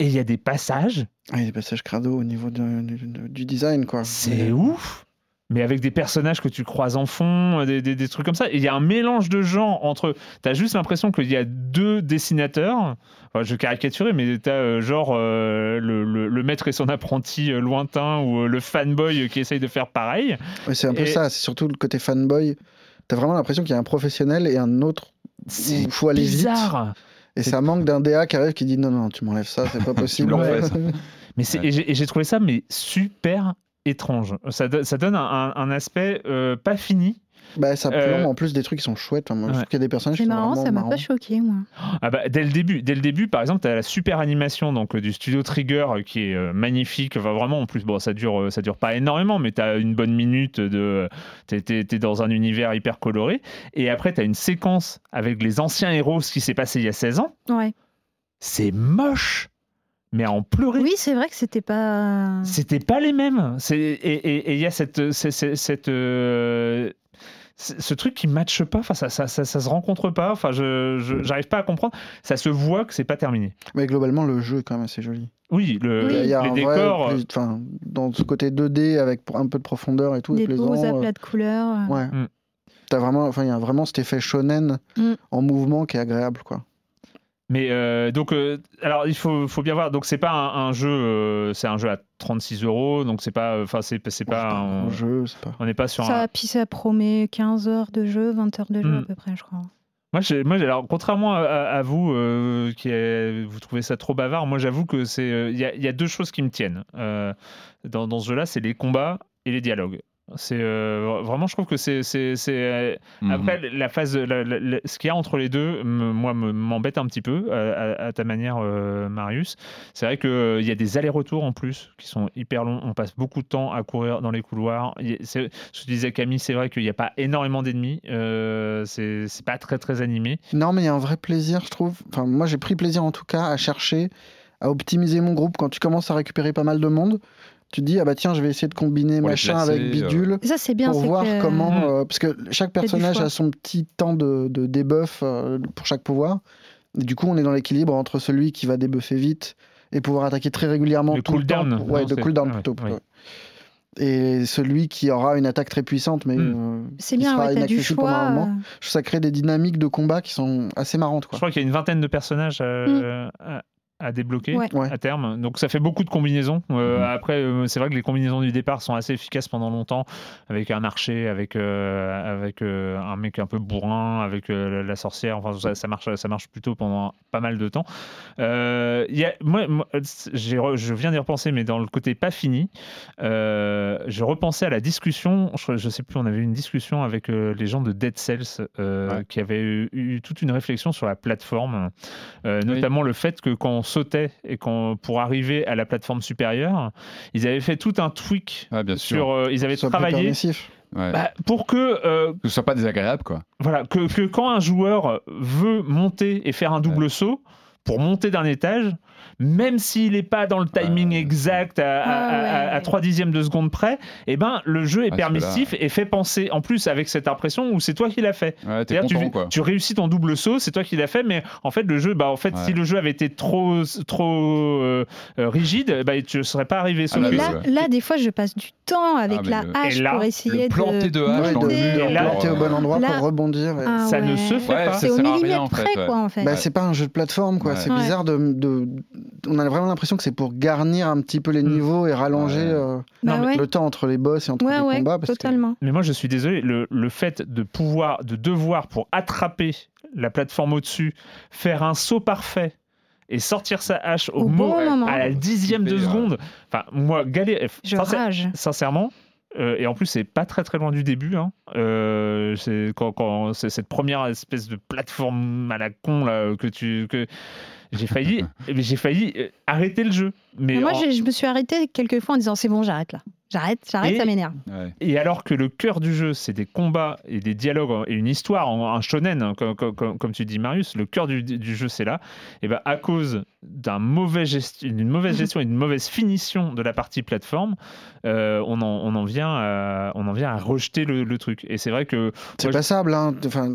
il y a des passages, Ah, il y a des passages crado au niveau de- du design quoi. c'est ouf. Mais avec des personnages que tu croises en fond, des, des- des trucs comme ça. Et il y a un mélange de gens entre. T'as juste l'impression qu'il y a deux dessinateurs. Enfin, je caricaturais, mais t'as euh, genre euh, le, le- le maître et son apprenti euh, lointain ou euh, le fanboy qui essaye de faire pareil. C'est un peu Et- ça, c'est surtout le côté fanboy. T'as vraiment l'impression qu'il y a un professionnel et un autre C'est il faut aller vite. bizarre. Et C'est- ça manque d'un DA qui arrive qui dit non, non, tu m'enlèves ça, c'est pas possible. ça. Mais et et j'ai trouvé ça mais super étrange. Ça, do- ça donne un, un- un aspect euh, pas fini. bah, ça Euh, en plus des trucs qui sont chouettes. Enfin, moi, Je ouais. trouve qu'il y a des personnages qui sont marrant, vraiment ça m'a pas choqué, moi. Ah bah, dès le début, dès le début, par exemple, tu as la super animation donc euh, du studio Trigger qui est euh, magnifique. Enfin, vraiment, en plus, bon, ça dure, ça dure pas énormément, mais tu as une bonne minute de. Tu es, dans un univers hyper coloré. Et après, tu as une séquence avec les anciens héros, ce qui s'est passé il y a 16 ans. Ouais. C'est moche, mais à en pleurer. Oui, c'est vrai que c'était pas. C'était pas les mêmes. C'est- Et et- et il y a cette, euh, ce truc qui matche pas. Enfin, ça, ça, ça, ça se rencontre pas. Enfin, je, j'arrive pas à comprendre. Ça se voit que c'est pas terminé. Mais globalement, le jeu est quand même assez joli. Oui, le, Oui. Il y a les un vrai décors. plus- enfin, dans ce côté 2D avec un peu de profondeur et tout, Des beaux euh, aplats de couleurs. euh. Ouais. Mm. T'as vraiment, enfin, il y a vraiment cet effet shonen Mm. en mouvement qui est agréable, quoi. Mais euh, donc, euh, alors il faut, faut bien voir. Donc c'est pas un, un jeu, euh, c'est un jeu à 36 euros. Donc c'est pas, enfin c'est, pas, un- un jeu, c'est pas. on n'est pas sur un. Ça, puis ça promet 15 heures de jeu, 20 heures de jeu Mm. à peu près, je crois. Moi, alors contrairement à, vous, euh, qui est- vous trouvez ça trop bavard, moi j'avoue que c'est, euh, il y, a- il y a deux choses qui me tiennent euh, dans, dans ce jeu-là, c'est les combats et les dialogues. C'est euh, vraiment, je trouve que c'est, euh, Mhm. Après, la phase, la- la- la- ce qu'il y a entre les deux, moi, me- m'embête un petit peu, à, à- à ta manière, euh, Marius. C'est vrai qu'il y a des allers-retours en plus qui sont hyper longs. On passe beaucoup de temps à courir dans les couloirs. Il Ce que disait Camille, c'est vrai qu'il n'y a pas énormément d'ennemis. Euh, c'est c'est pas très, très animé. Non, mais il y a un vrai plaisir, je trouve. Enfin, moi, j'ai pris plaisir en tout cas à chercher, à optimiser mon groupe. Quand tu commences à récupérer pas mal de monde, tu te dis ah bah tiens, je vais essayer de combiner Pour machin placer, avec euh, bidule. Ça, c'est bien. pour voir que- comment. Mm. euh, parce que chaque personnage a son petit temps de, de debuff euh, pour chaque pouvoir. Et du coup, on est dans l'équilibre entre celui qui va débuffer vite et pouvoir attaquer très régulièrement Le tout le temps. cooldown, Ouais, non, de cooldown ah plutôt. ouais. ouais. et celui qui aura une attaque très puissante, mais Hmm. euh, C'est qui bien, sera ouais, du choix. Je trouve ça crée des dynamiques de combat qui sont assez marrantes. Je Quoi. crois qu'il y a une vingtaine de personnages euh, à, à débloquer Ouais. À terme. Donc ça fait beaucoup de combinaisons. Euh, Mhm. Après, euh, c'est vrai que les combinaisons du départ sont assez efficaces pendant longtemps, avec un archer, avec, euh, avec euh, un mec un peu bourrin, avec euh, la sorcière. Enfin, ça, ça marche, ça marche plutôt pendant pas mal de temps. Euh, il y a, moi, moi, j'ai re- je viens d'y repenser, mais dans le côté pas fini, euh, je repensais à la discussion. Je, je sais plus, on avait eu une discussion avec euh, les gens de Dead Cells euh, Ouais. qui avaient eu, eu toute une réflexion sur la plateforme, euh, notamment le fait que quand on sautait et qu'on pour arriver à la plateforme supérieure, ils avaient fait tout un tweak Ouais, bien sûr. sur, euh, ils avaient Que ce soit plus travaillé. Ouais. bah, pour que euh, que ce soit pas désagréable, quoi. voilà, que, que quand un joueur veut monter et faire un double saut pour monter d'un étage, même s'il n'est pas dans le timing Ouais. exact à, à- Ah à- à ouais. 3 dixièmes de seconde près, eh ben, le jeu est Ah, permissif et fait penser, en plus avec cette impression où c'est toi qui l'as fait. Ouais, content, tu, quoi. tu réussis ton double saut, c'est toi qui l'as fait, mais en fait, le jeu, bah, en fait, Ouais. si le jeu avait été trop, trop euh, euh, rigide, bah, tu ne serais pas arrivé. Ah, là, ouais. là, des fois, je passe du temps avec Ah, la le- hache là, pour essayer Le planter de hache Ouais, dans de là, planter au bon euh, endroit là- pour rebondir. et- Ah ça ne se fait Ouais, pas. C'est au millimètre près, quoi, en fait. Bah, c'est pas un jeu de plateforme, quoi. C'est bizarre de, de- On a vraiment l'impression que c'est pour garnir un petit peu les Mm. niveaux et rallonger Ouais. euh, Bah Non, mais ouais. le temps entre les boss et entre Ouais, les ouais, combats. parce que- totalement. Mais moi, je suis désolé, le, le fait de pouvoir, de devoir, pour attraper la plateforme au-dessus, faire un saut parfait et sortir sa hache au, Au mo- bon moment. à la dixième de seconde, enfin, moi, galère. Je sincère- rage. sincèrement. euh, et en plus, c'est pas très très loin du début. hein. Euh, c'est quand, quand c'est cette première espèce de plateforme à la con là que tu que j'ai failli, mais j'ai failli euh, arrêter le jeu. Mais Mais moi, en- j'ai- je me suis arrêtée quelques fois en disant c'est bon, j'arrête là. J'arrête, j'arrête, Et- ça m'énerve. Ouais. Et alors que le cœur du jeu, c'est des combats et des dialogues et une histoire, un shonen, hein, comme, comme- comme- comme tu dis Marius, le cœur du, du jeu c'est là, et ben à cause d'un mauvais gest- d'une mauvaise gestion et d'une mauvaise finition de la partie plateforme, euh, on, en, on, en vient à, on en vient à rejeter le, le truc. Et c'est vrai que... C'est passable, hein. enfin,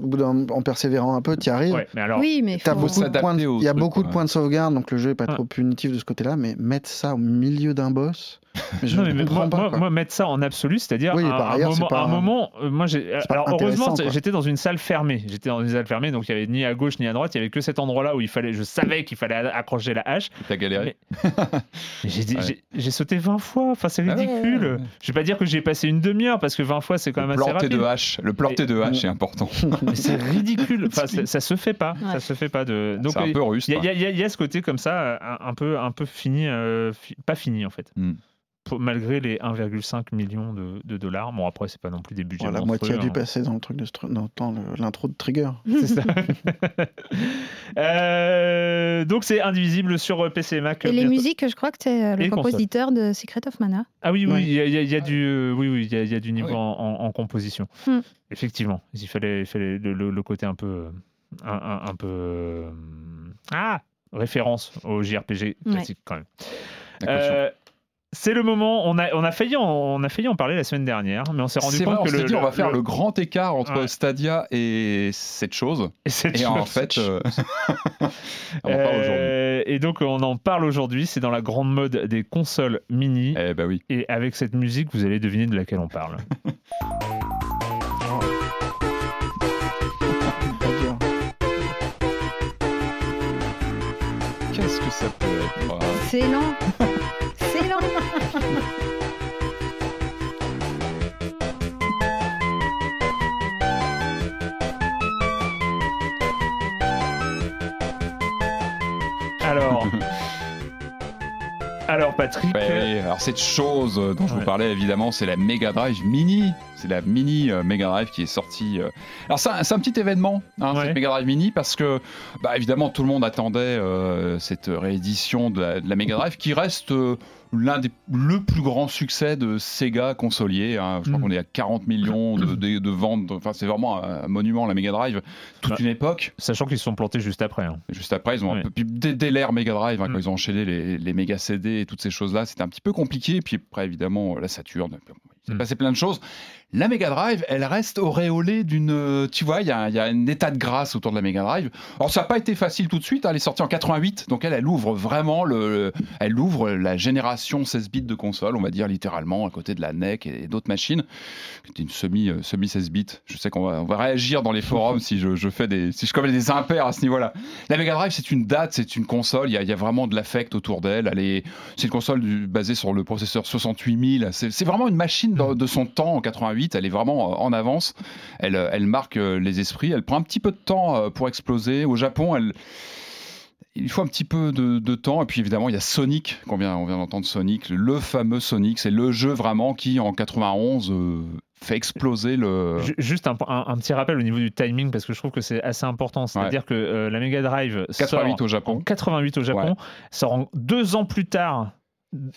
en persévérant un peu, tu y arrives. Ouais, mais alors, oui, mais beaucoup de points de- Il y a beaucoup de points de sauvegarde, donc le jeu est pas Ah. trop punitif de ce côté-là, mais mettre ça au milieu d'un boss, je Non, mais moi, pas. moi- quoi. moi, mettre ça en absolu, c'est-à-dire Oui, un, moment, pas- un moment, euh, moi Alors heureusement, j'étais dans une salle fermée. J'étais dans une salle fermée, donc il y avait ni à gauche ni à droite. Il y avait que cet endroit-là où il fallait. Je savais qu'il fallait accrocher la hache. T'as galéré. J'ai Ouais. sauté 20 fois. Enfin, c'est Ah ouais, ridicule. ouais, ouais. Je vais pas dire que j'ai passé une demi-heure parce que 20 fois c'est quand même Le assez rapide. de hache. Le planter de hache est important. Mais c'est ridicule. Enfin, ça, se fait pas. Ça se fait pas de. Donc C'est un il peu russe. y, a- quoi. il y a- ce côté comme ça, euh, un, peu, un peu fini, euh, fi- pas fini en fait. Pour- malgré les 1,5 millions de, de dollars. Bon, après, c'est pas non plus des budgets. Voilà, la moitié a dû hein. passer dans le truc de str- dans, dans le- l'intro de Trigger. C'est ça. Euh, donc, c'est indivisible sur PC et Mac. Et les bientôt. musiques, je crois que c'est euh, Et le console. compositeur de Secret of Mana. Ah oui, oui, il y a, il y a- il y a du, euh, oui, oui, il y a, il y a du niveau oui. en, en- en composition. Hmm. Effectivement, il fallait, il fallait le, le- le côté un peu, euh, un, un- un peu, euh, ah, référence au JRPG Ouais. classique quand même. Euh, c'est le moment. On a, on a failli, en, on a failli en parler la semaine dernière, mais on s'est rendu compte vrai, on que le, dit on va faire le- le grand écart entre Ouais. Stadia et cette chose. cette Et en fait, euh, on en parle aujourd'hui. Euh, et donc on en parle aujourd'hui, c'est dans la grande mode des consoles mini. Eh ben oui. Et avec cette musique, vous allez deviner de laquelle on parle. Qu'est-ce que ça peut être ah, C'est lent. Alors, alors Patrick, Ouais. Alors cette chose dont je vous parlais évidemment, c'est la Mega Drive Mini. C'est la Mini euh, Mega Drive qui est sortie. euh. Alors c'est un, petit événement, hein, cette Mega Drive Mini, parce que bah, évidemment tout le monde attendait euh, cette réédition de la, Mega Drive, qui reste l'un des le plus grand succès de Sega consolier. hein. Je crois Mm. qu'on est à 40 millions de, de- de ventes. Enfin c'est vraiment un, monument la Mega Drive. Toute Bah. une époque. sachant qu'ils se sont plantés juste après. hein. Juste après, ils ont un peu, puis dès, dès l'ère Mega Drive, hein, Mm. quand ils ont enchaîné les, les Mega CD et toutes ces choses-là, c'était un petit peu compliqué. Puis après, évidemment, la Saturn, s'est Mm. passé plein de choses. La Mega Drive, elle reste auréolée d'une. Tu vois, il y, a il y a un état de grâce autour de la Mega Drive. Alors, ça n'a pas été facile tout de suite. hein, Elle est sortie en 88, donc elle, elle ouvre vraiment le, elle ouvre la génération 16 bits de console, on va dire littéralement, à côté de la NEC et d'autres machines, était une semi, euh, semi 16 bits. Je sais qu'on va, on va réagir dans les forums si je, je fais des, si je commets des impairs à ce niveau-là. La Mega Drive, c'est une date, c'est une console. Il y a, il y a vraiment de l'affect autour d'elle. Elle est, c'est une console du- basée sur le processeur 68000. C'est, c'est vraiment une machine de, de son temps en 88. Elle est vraiment euh, en avance. Elle, euh, elle marque euh, les esprits. Elle prend un petit peu de temps pour exploser. Au Japon, elle il faut un petit peu de, de temps. Et puis évidemment, il y a Sonic, qu'on vient, on vient d'entendre Sonic, le fameux Sonic. C'est le jeu vraiment qui, en 91, euh, fait exploser le. Ju- Juste un, un- un petit rappel au niveau du timing, parce que je trouve que c'est assez important. C'est-à-dire que euh, la Mega Drive 88 sort au en Japon. 88 au Japon, Ouais. sort en- deux ans plus tard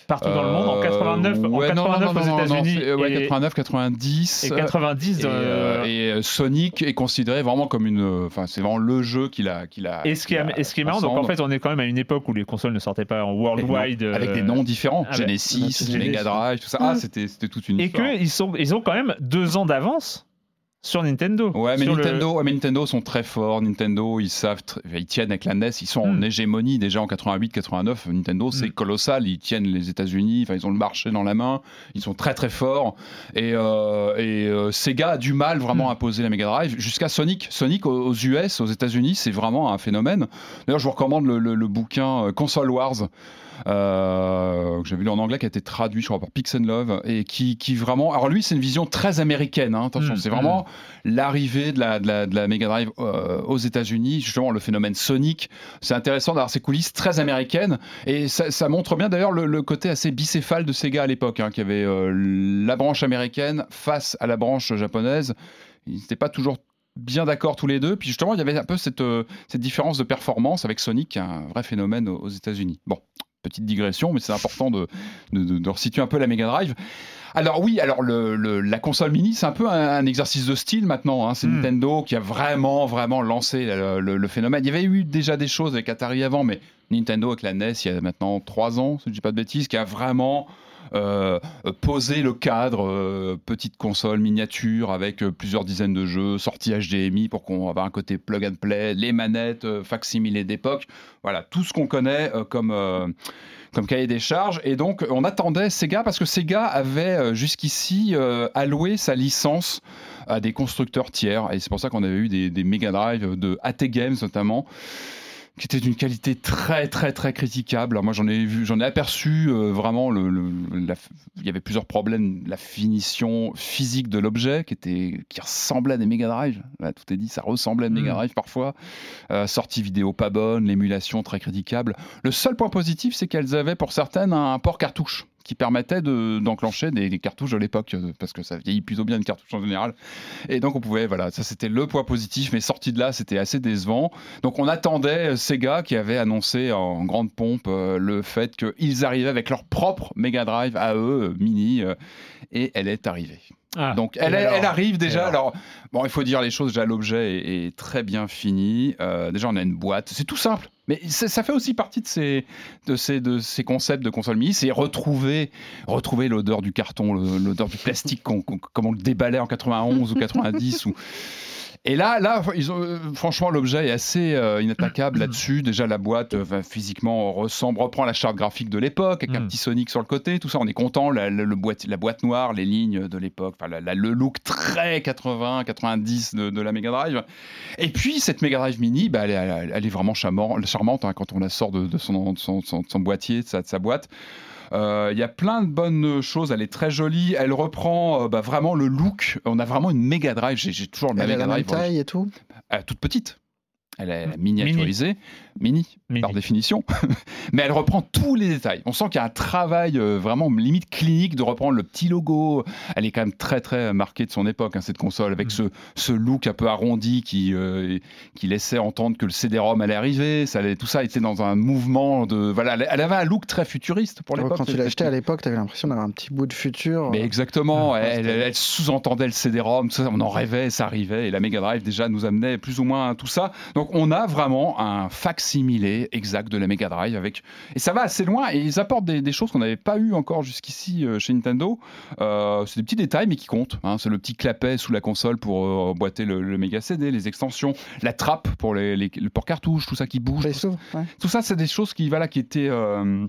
partout dans le monde, en Euh, 89, en ouais, non, 89 non, aux non, non, États-Unis c'est- ouais, et, 89, 90. et 90. Et, euh, euh, et, euh, Sonic est considéré vraiment comme une. Enfin, c'est vraiment le jeu qu'il a, qu'il a. Et ce qui est, et ce qui est marrant, donc en fait, on est quand même à une époque où les consoles ne sortaient pas en worldwide. non, avec euh, des noms différents. avec- Genesis, Genesis. Mega Drive, tout ça. Ah, c'était, c'était toute une Et qu'ils sont, ils ont quand même deux ans d'avance sur Nintendo. Ouais, mais Sur le- Nintendo, ouais, mais Nintendo sont très forts. Nintendo, ils savent, ils tiennent avec la NES. Ils sont en Hmm. hégémonie déjà en 88, 89. Nintendo, c'est Hmm. colossal. Ils tiennent les États-Unis. Enfin, ils ont le marché dans la main. Ils sont très très forts. Et, euh, et euh, Sega a du mal vraiment Hmm. à poser la Mega Drive jusqu'à Sonic. Sonic aux, US, aux États-Unis, c'est vraiment un phénomène. D'ailleurs, je vous recommande le, le- le bouquin euh, Console Wars. Euh, que j'ai vu en anglais qui a été traduit je crois par Pix and Love et qui, qui vraiment alors lui c'est une vision très américaine hein, attention Hmm, c'est vraiment l'arrivée de la, de, la, de la Mega Drive euh, aux États-Unis, justement le phénomène Sonic. C'est intéressant d'avoir ces coulisses très américaines et ça, ça montre bien d'ailleurs le, le côté assez bicéphale de Sega à l'époque, hein, qui avait euh, la branche américaine face à la branche japonaise. Ils n'étaient pas toujours bien d'accord tous les deux. Puis justement, il y avait un peu cette, cette différence de performance avec Sonic, un vrai phénomène aux États-Unis. Bon, petite digression, mais c'est important de, de, de- de resituer un peu la Mega Drive. Alors oui, alors le, le- la console mini, c'est un peu un, un exercice de style maintenant. hein. C'est Mm. Nintendo qui a vraiment, vraiment lancé le, phénomène. Il y avait eu déjà des choses avec Atari avant, mais Nintendo avec la NES, il y a maintenant trois ans, si je ne dis pas de bêtises, qui a vraiment euh, posé le cadre, euh, petite console miniature avec euh, plusieurs dizaines de jeux, sortie HDMI pour qu'on ait un côté plug and play, les manettes, euh, facsimilés d'époque, voilà, tout ce qu'on connaît comme... comme cahier des charges. Et donc, on attendait Sega parce que Sega avait jusqu'ici alloué sa licence à des constructeurs tiers. Et c'est pour ça qu'on avait eu des, des Mega Drive de AT Games notamment qui étaient d'une qualité très très très critiquable. Alors moi j'en ai vu, j'en ai aperçu euh, vraiment le, le- la- il y avait plusieurs problèmes, la finition physique de l'objet qui était qui ressemblait à des Mega Drive. Là, tout est dit, ça ressemblait à des Mega Mm. Drive parfois. Euh, sortie vidéo pas bonne, l'émulation très critiquable. Le seul point positif, c'est qu'elles avaient pour certaines un port cartouche qui permettait de- d'enclencher des, cartouches de l'époque, euh, parce que ça vieillit plutôt bien une cartouche en général. Et donc on pouvait, voilà, ça c'était le point positif, mais sorti de là, c'était assez décevant. Donc on attendait euh, Sega qui avait annoncé en grande pompe euh, le fait qu'ils arrivaient avec leur propre Mega Drive à eux, mini, et elle est arrivée. Ah, Donc elle, alors arrive déjà. Alors Alors, bon, il faut dire les choses. Déjà, l'objet est, est très bien fini. Euh, déjà, on a une boîte. C'est tout simple. Mais ça fait aussi partie de ces, de ces, de ces concepts de console mini. C'est retrouver, retrouver l'odeur du carton, l'odeur du plastique, comme on le déballait en 91 ou 90. ou... Et là, là ils ont, euh, franchement, l'objet est assez euh, inattaquable là-dessus. Déjà, la boîte, euh, physiquement, ressemble, reprend la charte graphique de l'époque, avec un Mm. petit Sonic sur le côté, tout ça. On est content. La, le boîte, la boîte noire, les lignes de l'époque, la- le look très 80, 90 de, de la Mega Drive. Et puis, cette Mega Drive Mini, bah, elle, est, elle est- elle est vraiment charmante, charmante hein, quand on la sort de, de son, de son, de son- de son boîtier, de sa, de sa boîte. Euh, Il y a plein de bonnes choses. Elle est très jolie. Elle reprend euh, bah, vraiment le look. On a vraiment une Mega Drive. J'ai toujours la Elle a Mega la même Drive. taille et tout? Elle est toute petite. Elle est miniaturisée, mini, Mini. par définition, mais elle reprend tous les détails. On sent qu'il y a un travail euh, vraiment limite clinique de reprendre le petit logo. Elle est quand même très très marquée de son époque, hein, cette console, avec Mm. ce, ce look un peu arrondi qui, euh, qui laissait entendre que le CD-ROM allait arriver. Ça allait- tout ça était dans un mouvement de... Voilà, elle- avait un look très futuriste pour l'époque. Quand tu l'as acheté à l'époque, tu avais l'impression d'avoir un petit bout de futur. Mais exactement, Ah, elle, elle sous-entendait le CD-ROM, on en rêvait, ça arrivait, et la Mega Drive déjà nous amenait plus ou moins tout ça. Donc on a vraiment un facsimilé exact de la Mega Drive. Avec... Et ça va assez loin et ils apportent des, des choses qu'on n'avait pas eu encore jusqu'ici euh, chez Nintendo. Euh, c'est des petits détails mais qui comptent. hein. C'est le petit clapet sous la console pour euh, boiter le, le Mega CD, les extensions, la trappe pour les, les- le port cartouche, tout ça qui bouge. Ouais. tout ça, c'est des choses qui, voilà, qui étaient. euh,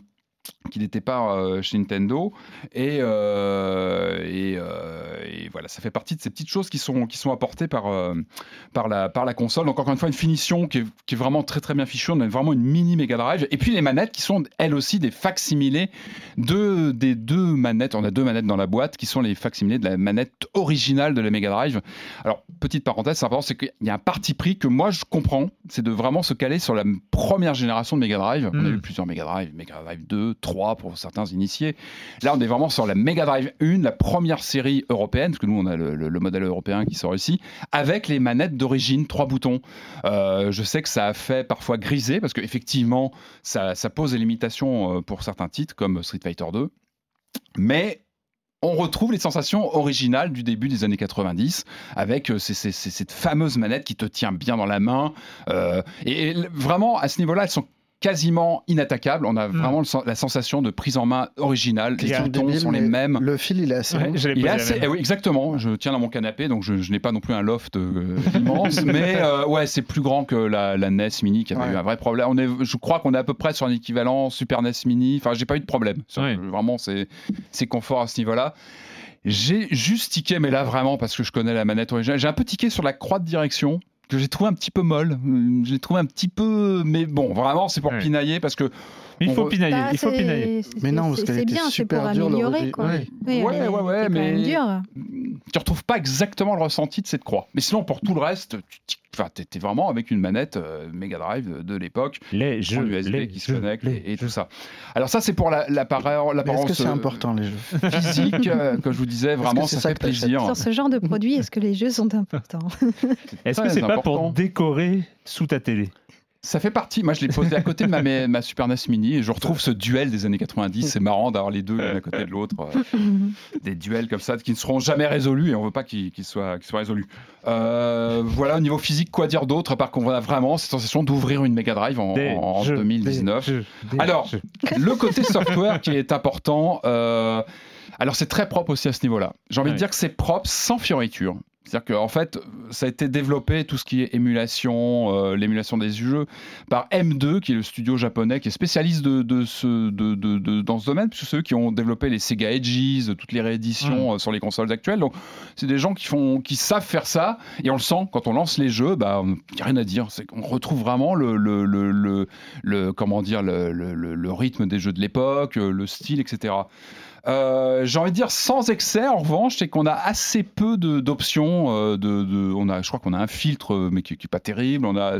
qui n'étaient pas euh, chez Nintendo. Et, euh, et, euh, et voilà ça fait partie de ces petites choses qui sont qui sont apportées par par la par la console. Donc encore une fois une finition qui est, qui est vraiment très très bien fichue. On a vraiment une mini Mega Drive. Et puis les manettes qui sont elles aussi des facsimilés de des deux manettes on a deux manettes dans la boîte qui sont les facsimilés de la manette originale de la Mega Drive. Alors petite parenthèse c'est important c'est qu'il y a un parti pris que moi je comprends. C'est de vraiment se caler sur la première génération de Mega Drive. On a Mm. eu plusieurs Mega Drive Mega Drive 2 3 pour certains initiés là on est vraiment sur la Mega Drive 1 la première série européenne parce que nous on a le, le- le modèle européen qui sort ici avec les manettes d'origine trois boutons euh, je sais que ça a fait parfois griser parce qu'effectivement, ça, ça pose des limitations euh, pour certains titres comme Street Fighter 2. Mais on retrouve les sensations originales du début des années 90 avec euh, cette fameuse manette qui te tient bien dans la main. et, vraiment, à ce niveau-là, elles sont quasiment inattaquables. On a Mm. vraiment la sensation de prise en main originale. Les boutons sont les mêmes. Le fil, il est assez Ouais, Il est assez, eh oui, exactement. Je tiens dans mon canapé, donc je, je n'ai pas non plus un loft euh, immense, mais euh, ouais, c'est plus grand que la, la NES Mini qui avait Ouais. eu un vrai problème. On est, je crois qu'on est à peu près sur un équivalent Super NES Mini. Enfin, j'ai pas eu de problème. Ouais. Vraiment, c'est c'est confort à ce niveau-là. J'ai juste tiqué, mais là vraiment parce que je connais la manette originale. J'ai un peu tiqué sur la croix de direction que j'ai trouvé un petit peu molle. Je l'ai trouvé un petit peu, mais bon, vraiment, c'est pour Ouais. pinailler parce que Il faut pinailler. Bah, il faut pinailler. Mais non, parce c'est- qu'elle était bien, c'est super pour dure, améliorer, quoi. Ouais. Oui, Ouais, est- ouais, ouais, c'est quand mais- même dur. tu retrouves pas exactement le ressenti de cette croix. Mais sinon, pour tout le reste, tu tu- enfin, t'étais vraiment avec une manette euh, Mega Drive de, de l'époque, Les jeux USB les qui se connectent et, et tout ça. Alors ça, c'est pour la- Mais l'apparence Est-ce que c'est euh, important, les jeux? physique, euh, comme je vous disais, vraiment, que c'est ça, ça fait que plaisir. Sur ce genre de produit, est-ce que les jeux sont importants? Est-ce que c'est pas important. pour décorer sous ta télé? Ça fait partie. Moi, je l'ai posé à côté de ma, ma, ma Super NES Mini et je retrouve ce duel des années 90. C'est marrant d'avoir les deux l'un à côté de l'autre. euh, des duels comme ça qui ne seront jamais résolus et on veut pas qu'ils soient, résolus. Euh, voilà, au niveau physique, quoi dire d'autre à part qu'on a vraiment cette sensation d'ouvrir une Mega Drive en, Des en jeux, 2019. des jeux, des Alors, jeux. Le côté software qui est important. euh, alors, c'est très propre aussi à ce niveau-là. J'ai envie de dire que c'est propre sans fioriture. C'est-à-dire qu'en fait, ça a été développé, tout ce qui est émulation, euh, l'émulation des jeux, par M2, qui est le studio japonais, qui est spécialiste de, de ce, de, de- de- dans ce domaine, puisque ceux qui ont développé les Sega Edges, toutes les rééditions euh, sur les consoles actuelles. Donc, c'est des gens qui, font, qui savent faire ça, et on le sent, quand on lance les jeux, bah, il n'y a rien à dire. C'est qu'on retrouve vraiment le, le, le, le- le- comment dire, le, le- le- le rythme des jeux de l'époque, euh, le style, etc. Euh, J'ai envie de dire sans excès. En revanche, c'est qu'on a assez peu d'options. euh, de, de- on a, je crois qu'on a un filtre, euh, mais qui, qui est pas terrible. On a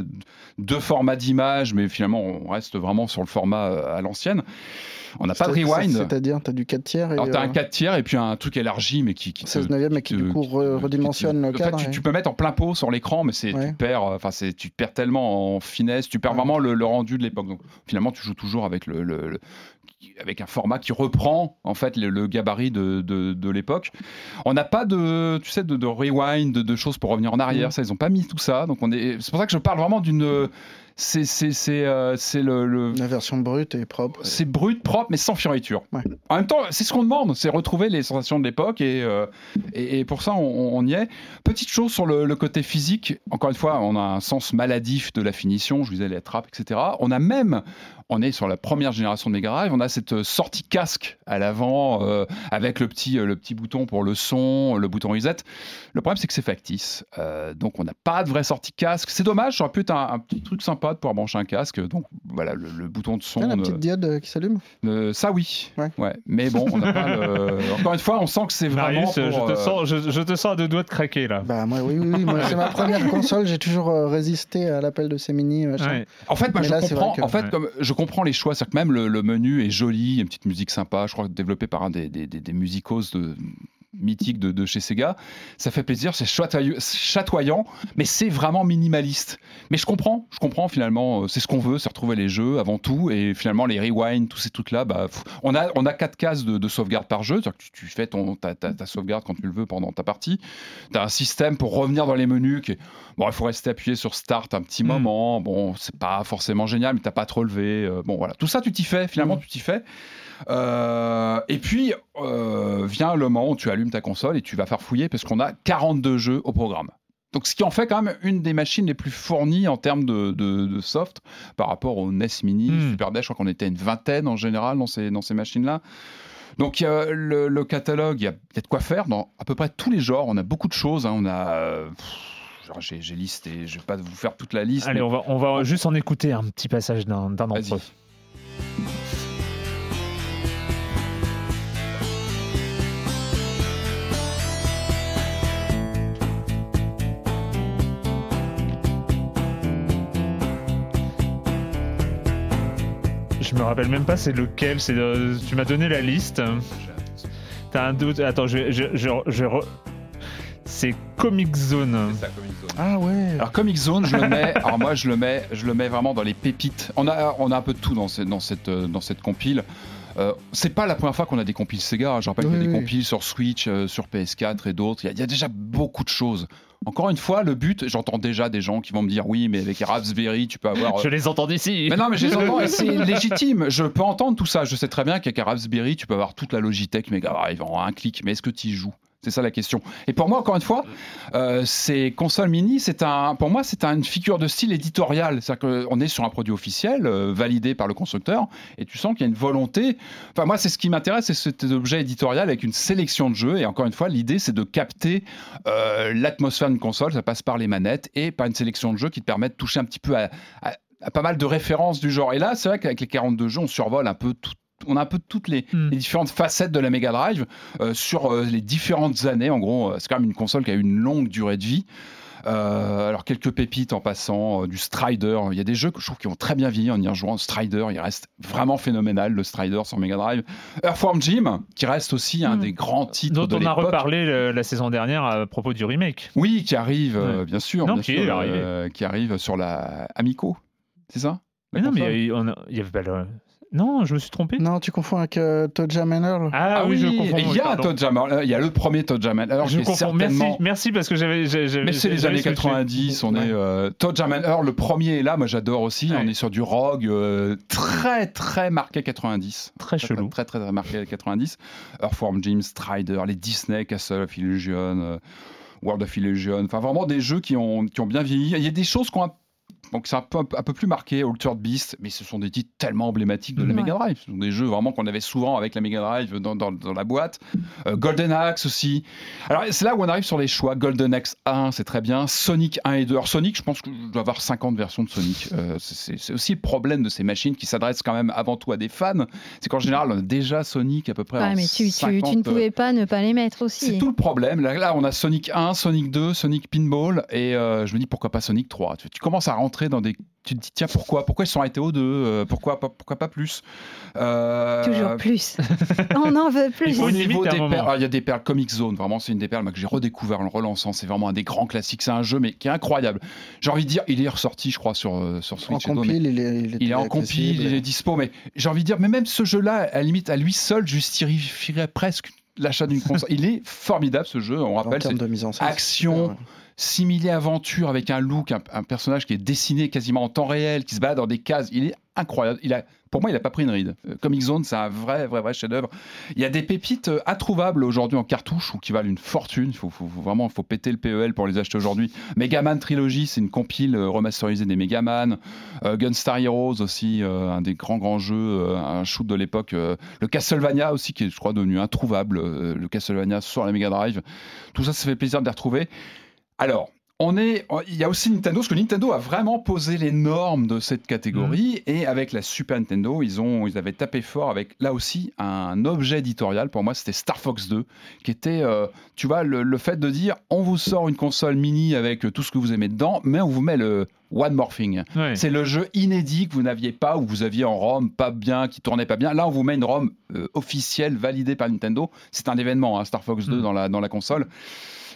deux formats d'image, mais finalement, on reste vraiment sur le format à l'ancienne. On n'a pas de rewind. C'est-à-dire, t'as du 4 tiers et Alors, tu as un euh, 4 tiers et puis un truc élargi, mais qui. qui te- 16 neuvième, mais qui te- du coup redimensionne le en fait, cadre. tu, tu peux mettre en plein pot sur l'écran, mais c'est Ouais. tu perds, enfin tu perds tellement en finesse, tu perds Ouais. vraiment le, le rendu de l'époque. Donc finalement, tu joues toujours avec le, le- le- avec un format qui reprend en fait le, le gabarit de, de, de l'époque. On n'a pas de, tu sais, de, de rewind, de, choses pour revenir en arrière. Mhm. Ça, ils ont pas mis tout ça. Donc on est, c'est pour ça que je parle vraiment d'une, c'est c'est c'est euh, c'est le, le- La version brute est propre. c'est brut, propre, mais sans fioriture. Ouais. En même temps, c'est ce qu'on demande, c'est retrouver les sensations de l'époque, et, euh, et, et pour ça, on, on y est. Petite chose sur le, le côté physique, encore une fois, on a un sens maladif de la finition, je vous disais les trappes, etc. On a même, on est sur la première génération de Mega Drive, on a cette sortie casque à l'avant, euh, avec le petit, le petit bouton pour le son, le bouton reset. Le problème, c'est que c'est factice, Euh, donc on n'a pas de vraie sortie casque. C'est dommage, ça aurait pu être un, un petit truc sympa de pouvoir brancher un casque, donc voilà, le, le bouton de son. Ah, la petite diode euh, qui s'allume euh, ça oui. Ouais. Mais bon, on n'a pas le... Encore une fois, on sent que c'est vraiment Marius, pour, je, te euh, sens, je, je te sens à deux doigts de craquer là. Bah, moi, oui, oui, oui. moi, c'est ma première console. J'ai toujours résisté à l'appel de ces mini. Ouais. En fait, je là, comprends. vrai que- En fait, Ouais. comme je comprends les choix, c'est que même le, le menu est joli, il y a une petite musique sympa. Je crois développé par un des, des, des, des musicos de mythiques de, de chez Sega. Ça fait plaisir, c'est chatoyant, mais c'est vraiment minimaliste. Mais je comprends, je comprends finalement, euh, c'est ce qu'on veut, c'est retrouver les jeux avant tout, et finalement les rewind, tous ces trucs-là, bah, on a, on a quatre cases de, de sauvegarde par jeu, c'est-à-dire que tu, tu fais ton, ta, ta- ta sauvegarde quand tu le veux pendant ta partie. Tu as un système pour revenir dans les menus qui Bon, il faut rester appuyé sur Start un petit Mm. moment. Bon, c'est pas forcément génial, mais t'as pas trop levé. Euh, bon, voilà. Tout ça, tu t'y fais. Finalement, Mm. tu t'y fais. Euh, et puis, euh, vient le moment où tu allumes ta console et tu vas faire fouiller parce qu'on a 42 jeux au programme. Donc, ce qui en fait quand même une des machines les plus fournies en termes de, de- de soft par rapport au NES Mini, Mm. Super NES. Je crois qu'on était une vingtaine en général dans ces, dans ces machines-là. Donc, le, le catalogue, il y, a, y a de quoi faire dans à peu près tous les genres. On a beaucoup de choses. hein. On a. J'ai listé, je vais pas vous faire toute la liste. Allez, mais- on va, on va juste en écouter un petit passage d'un d'un d'entre eux. Je me rappelle même pas c'est lequel. C'est le- tu m'as donné la liste. T'as un doute Attends, je, je, je, je re- c'est Comic Zone. Ah ouais. Alors Comic Zone, je le mets. alors moi, je le mets, je le mets vraiment dans les pépites. On a, on a un peu de tout dans, cette- dans cette, euh, dans cette compile. Euh, c'est pas la première fois qu'on a des compiles Sega. hein. Je rappelle qu'il y a Oui, des compiles sur Switch, euh, sur PS4 et d'autres. Il y, a- il y a déjà beaucoup de choses. Encore une fois, le but, j'entends déjà des gens qui vont me dire oui, mais avec Raspberry, tu peux avoir. euh, Je les entends d'ici. mais non, mais je les entends et c'est légitime. Je peux entendre tout ça. Je sais très bien qu'avec Raspberry, tu peux avoir toute la Logitech Mega Drive en un clic. Mais est-ce que tu y joues? C'est ça la question. Et pour moi, encore une fois, euh, ces consoles mini, c'est un, pour moi, c'est un- une figure de style éditorial. C'est-à-dire qu'on est sur un produit officiel, euh, validé par le constructeur, et tu sens qu'il y a une volonté. Enfin, moi, c'est ce qui m'intéresse, c'est cet objet éditorial avec une sélection de jeux. Et encore une fois, l'idée, c'est de capter euh, l'atmosphère d'une console. Ça passe par les manettes et par une sélection de jeux qui te permet de toucher un petit peu à pas mal de références du genre. Et là, c'est vrai qu'avec les 42 jeux, on survole un peu tout. On a un peu toutes les, Hmm. les différentes facettes de la Mega Drive euh, sur euh, les différentes années. En gros, euh, c'est quand même une console qui a eu une longue durée de vie. Euh, alors quelques pépites en passant, euh, du Strider. Il y a des jeux que je trouve qui ont très bien vieilli en y rejoignant. Strider, il reste vraiment phénoménal, le Strider sur Mega Drive. Earthworm Jim, qui reste aussi un Mm. des grands titres Dont de on a reparlé la saison dernière à propos du remake. Oui, qui arrive, euh, Ouais. bien sûr, Non, bien qui sûr, est arrivé. qui arrive sur la Amico, c'est ça? Mais non, mais il y avait pas le. Non, je me suis trompé. Non, tu confonds avec euh, Todd Jam and Earl. Ah, oui, je confonds. Il y a. Todd Jammer, euh, il y a le premier Todd Jammer. Alors, Je confonds. Merci, certainement- merci parce que j'avais. Mais c'est les années switché. 90, on Ouais. est euh, Todd Jammer, le premier est là, moi j'adore aussi, Ouais. on est sur du rogue euh, très très marqué 90. Très chelou. Très très, très marqué 90. Earthworm Jim, Strider, les Disney, Castle of Illusion, euh, World of Illusion, enfin vraiment des jeux qui ont, qui ont bien vieilli. Il y a des choses qui ont un donc c'est un peu, un peu plus marqué, Altered Beast, mais ce sont des titres tellement emblématiques de la Ouais. Mega Drive. Ce sont des jeux vraiment qu'on avait souvent avec la Mega Drive dans, dans- dans la boîte. Euh, Golden Axe aussi. Alors c'est là où on arrive sur les choix. Golden Axe 1, c'est très bien. Sonic 1 et 2. Alors Sonic, je pense que je dois avoir 50 versions de Sonic. Euh, c'est- c'est c'est aussi le problème de ces machines qui s'adressent quand même avant tout à des fans. C'est qu'en général, on a déjà Sonic à peu près. En mais tu, tu, 50, tu ne euh, pouvais pas ne pas les mettre c'est aussi. tout le problème. Là, là, on a Sonic 1, Sonic 2, Sonic Pinball, et euh, je me dis pourquoi pas Sonic 3. Tu, tu commences à rentrer dans des. Tu te dis, tiens, pourquoi Pourquoi ils sont arrêtés au 2 Euh, pourquoi, pas, pourquoi pas plus Euh, Toujours plus. On en veut plus. Il faut Au une niveau limite à des perles, ah, il y a des perles Comic Zone, vraiment, c'est une des perles moi, que j'ai redécouvert en le relançant. C'est vraiment un des grands classiques. C'est un jeu, mais qui est incroyable. J'ai envie de dire, il est ressorti, je crois, sur, euh, sur En Switch. mais- compile, il est, il il est en compile, il est dispo, mais j'ai envie de dire, mais même ce jeu-là, à la limite, à lui seul, justifierait presque l'achat d'une console. il est formidable ce jeu, on En rappelle, c'est termes de mise en scène. action, Ouais. Similé aventure avec un look, un, personnage qui est dessiné quasiment en temps réel, qui se bat dans des cases. Il est incroyable. Pour moi, il n'a pas pris une ride. Euh, Comic Zone, c'est un vrai, vrai, vrai chef-d'œuvre. Il y a des pépites euh, introuvables aujourd'hui en cartouche ou qui valent une fortune. Il faut, faut- faut vraiment, faut péter le PEL pour les acheter aujourd'hui. Megaman Trilogy, c'est une compile euh, remasterisée des Megaman. Euh, Gunstar Heroes aussi, un des grands grands jeux, un shoot de l'époque. le Castlevania aussi, qui est, je crois, devenu introuvable. le Castlevania sur la Mega Drive. Tout ça, ça fait plaisir de les retrouver. Alors, on est, il y a aussi Nintendo, parce que Nintendo a vraiment posé les normes de cette catégorie, et avec la Super Nintendo, ils, ont, ils avaient tapé fort avec, là aussi, un objet éditorial, pour moi, c'était Star Fox 2, qui était, euh, tu vois, le, le fait de dire, on vous sort une console mini avec tout ce que vous aimez dedans, mais on vous met le, One Morphing. C'est le jeu inédit que vous n'aviez pas ou vous aviez en ROM pas bien, qui tournait pas bien. Là, on vous met une ROM euh, officielle, validée par Nintendo. C'est un événement, hein, Star Fox 2 Mm. dans, la, dans la console.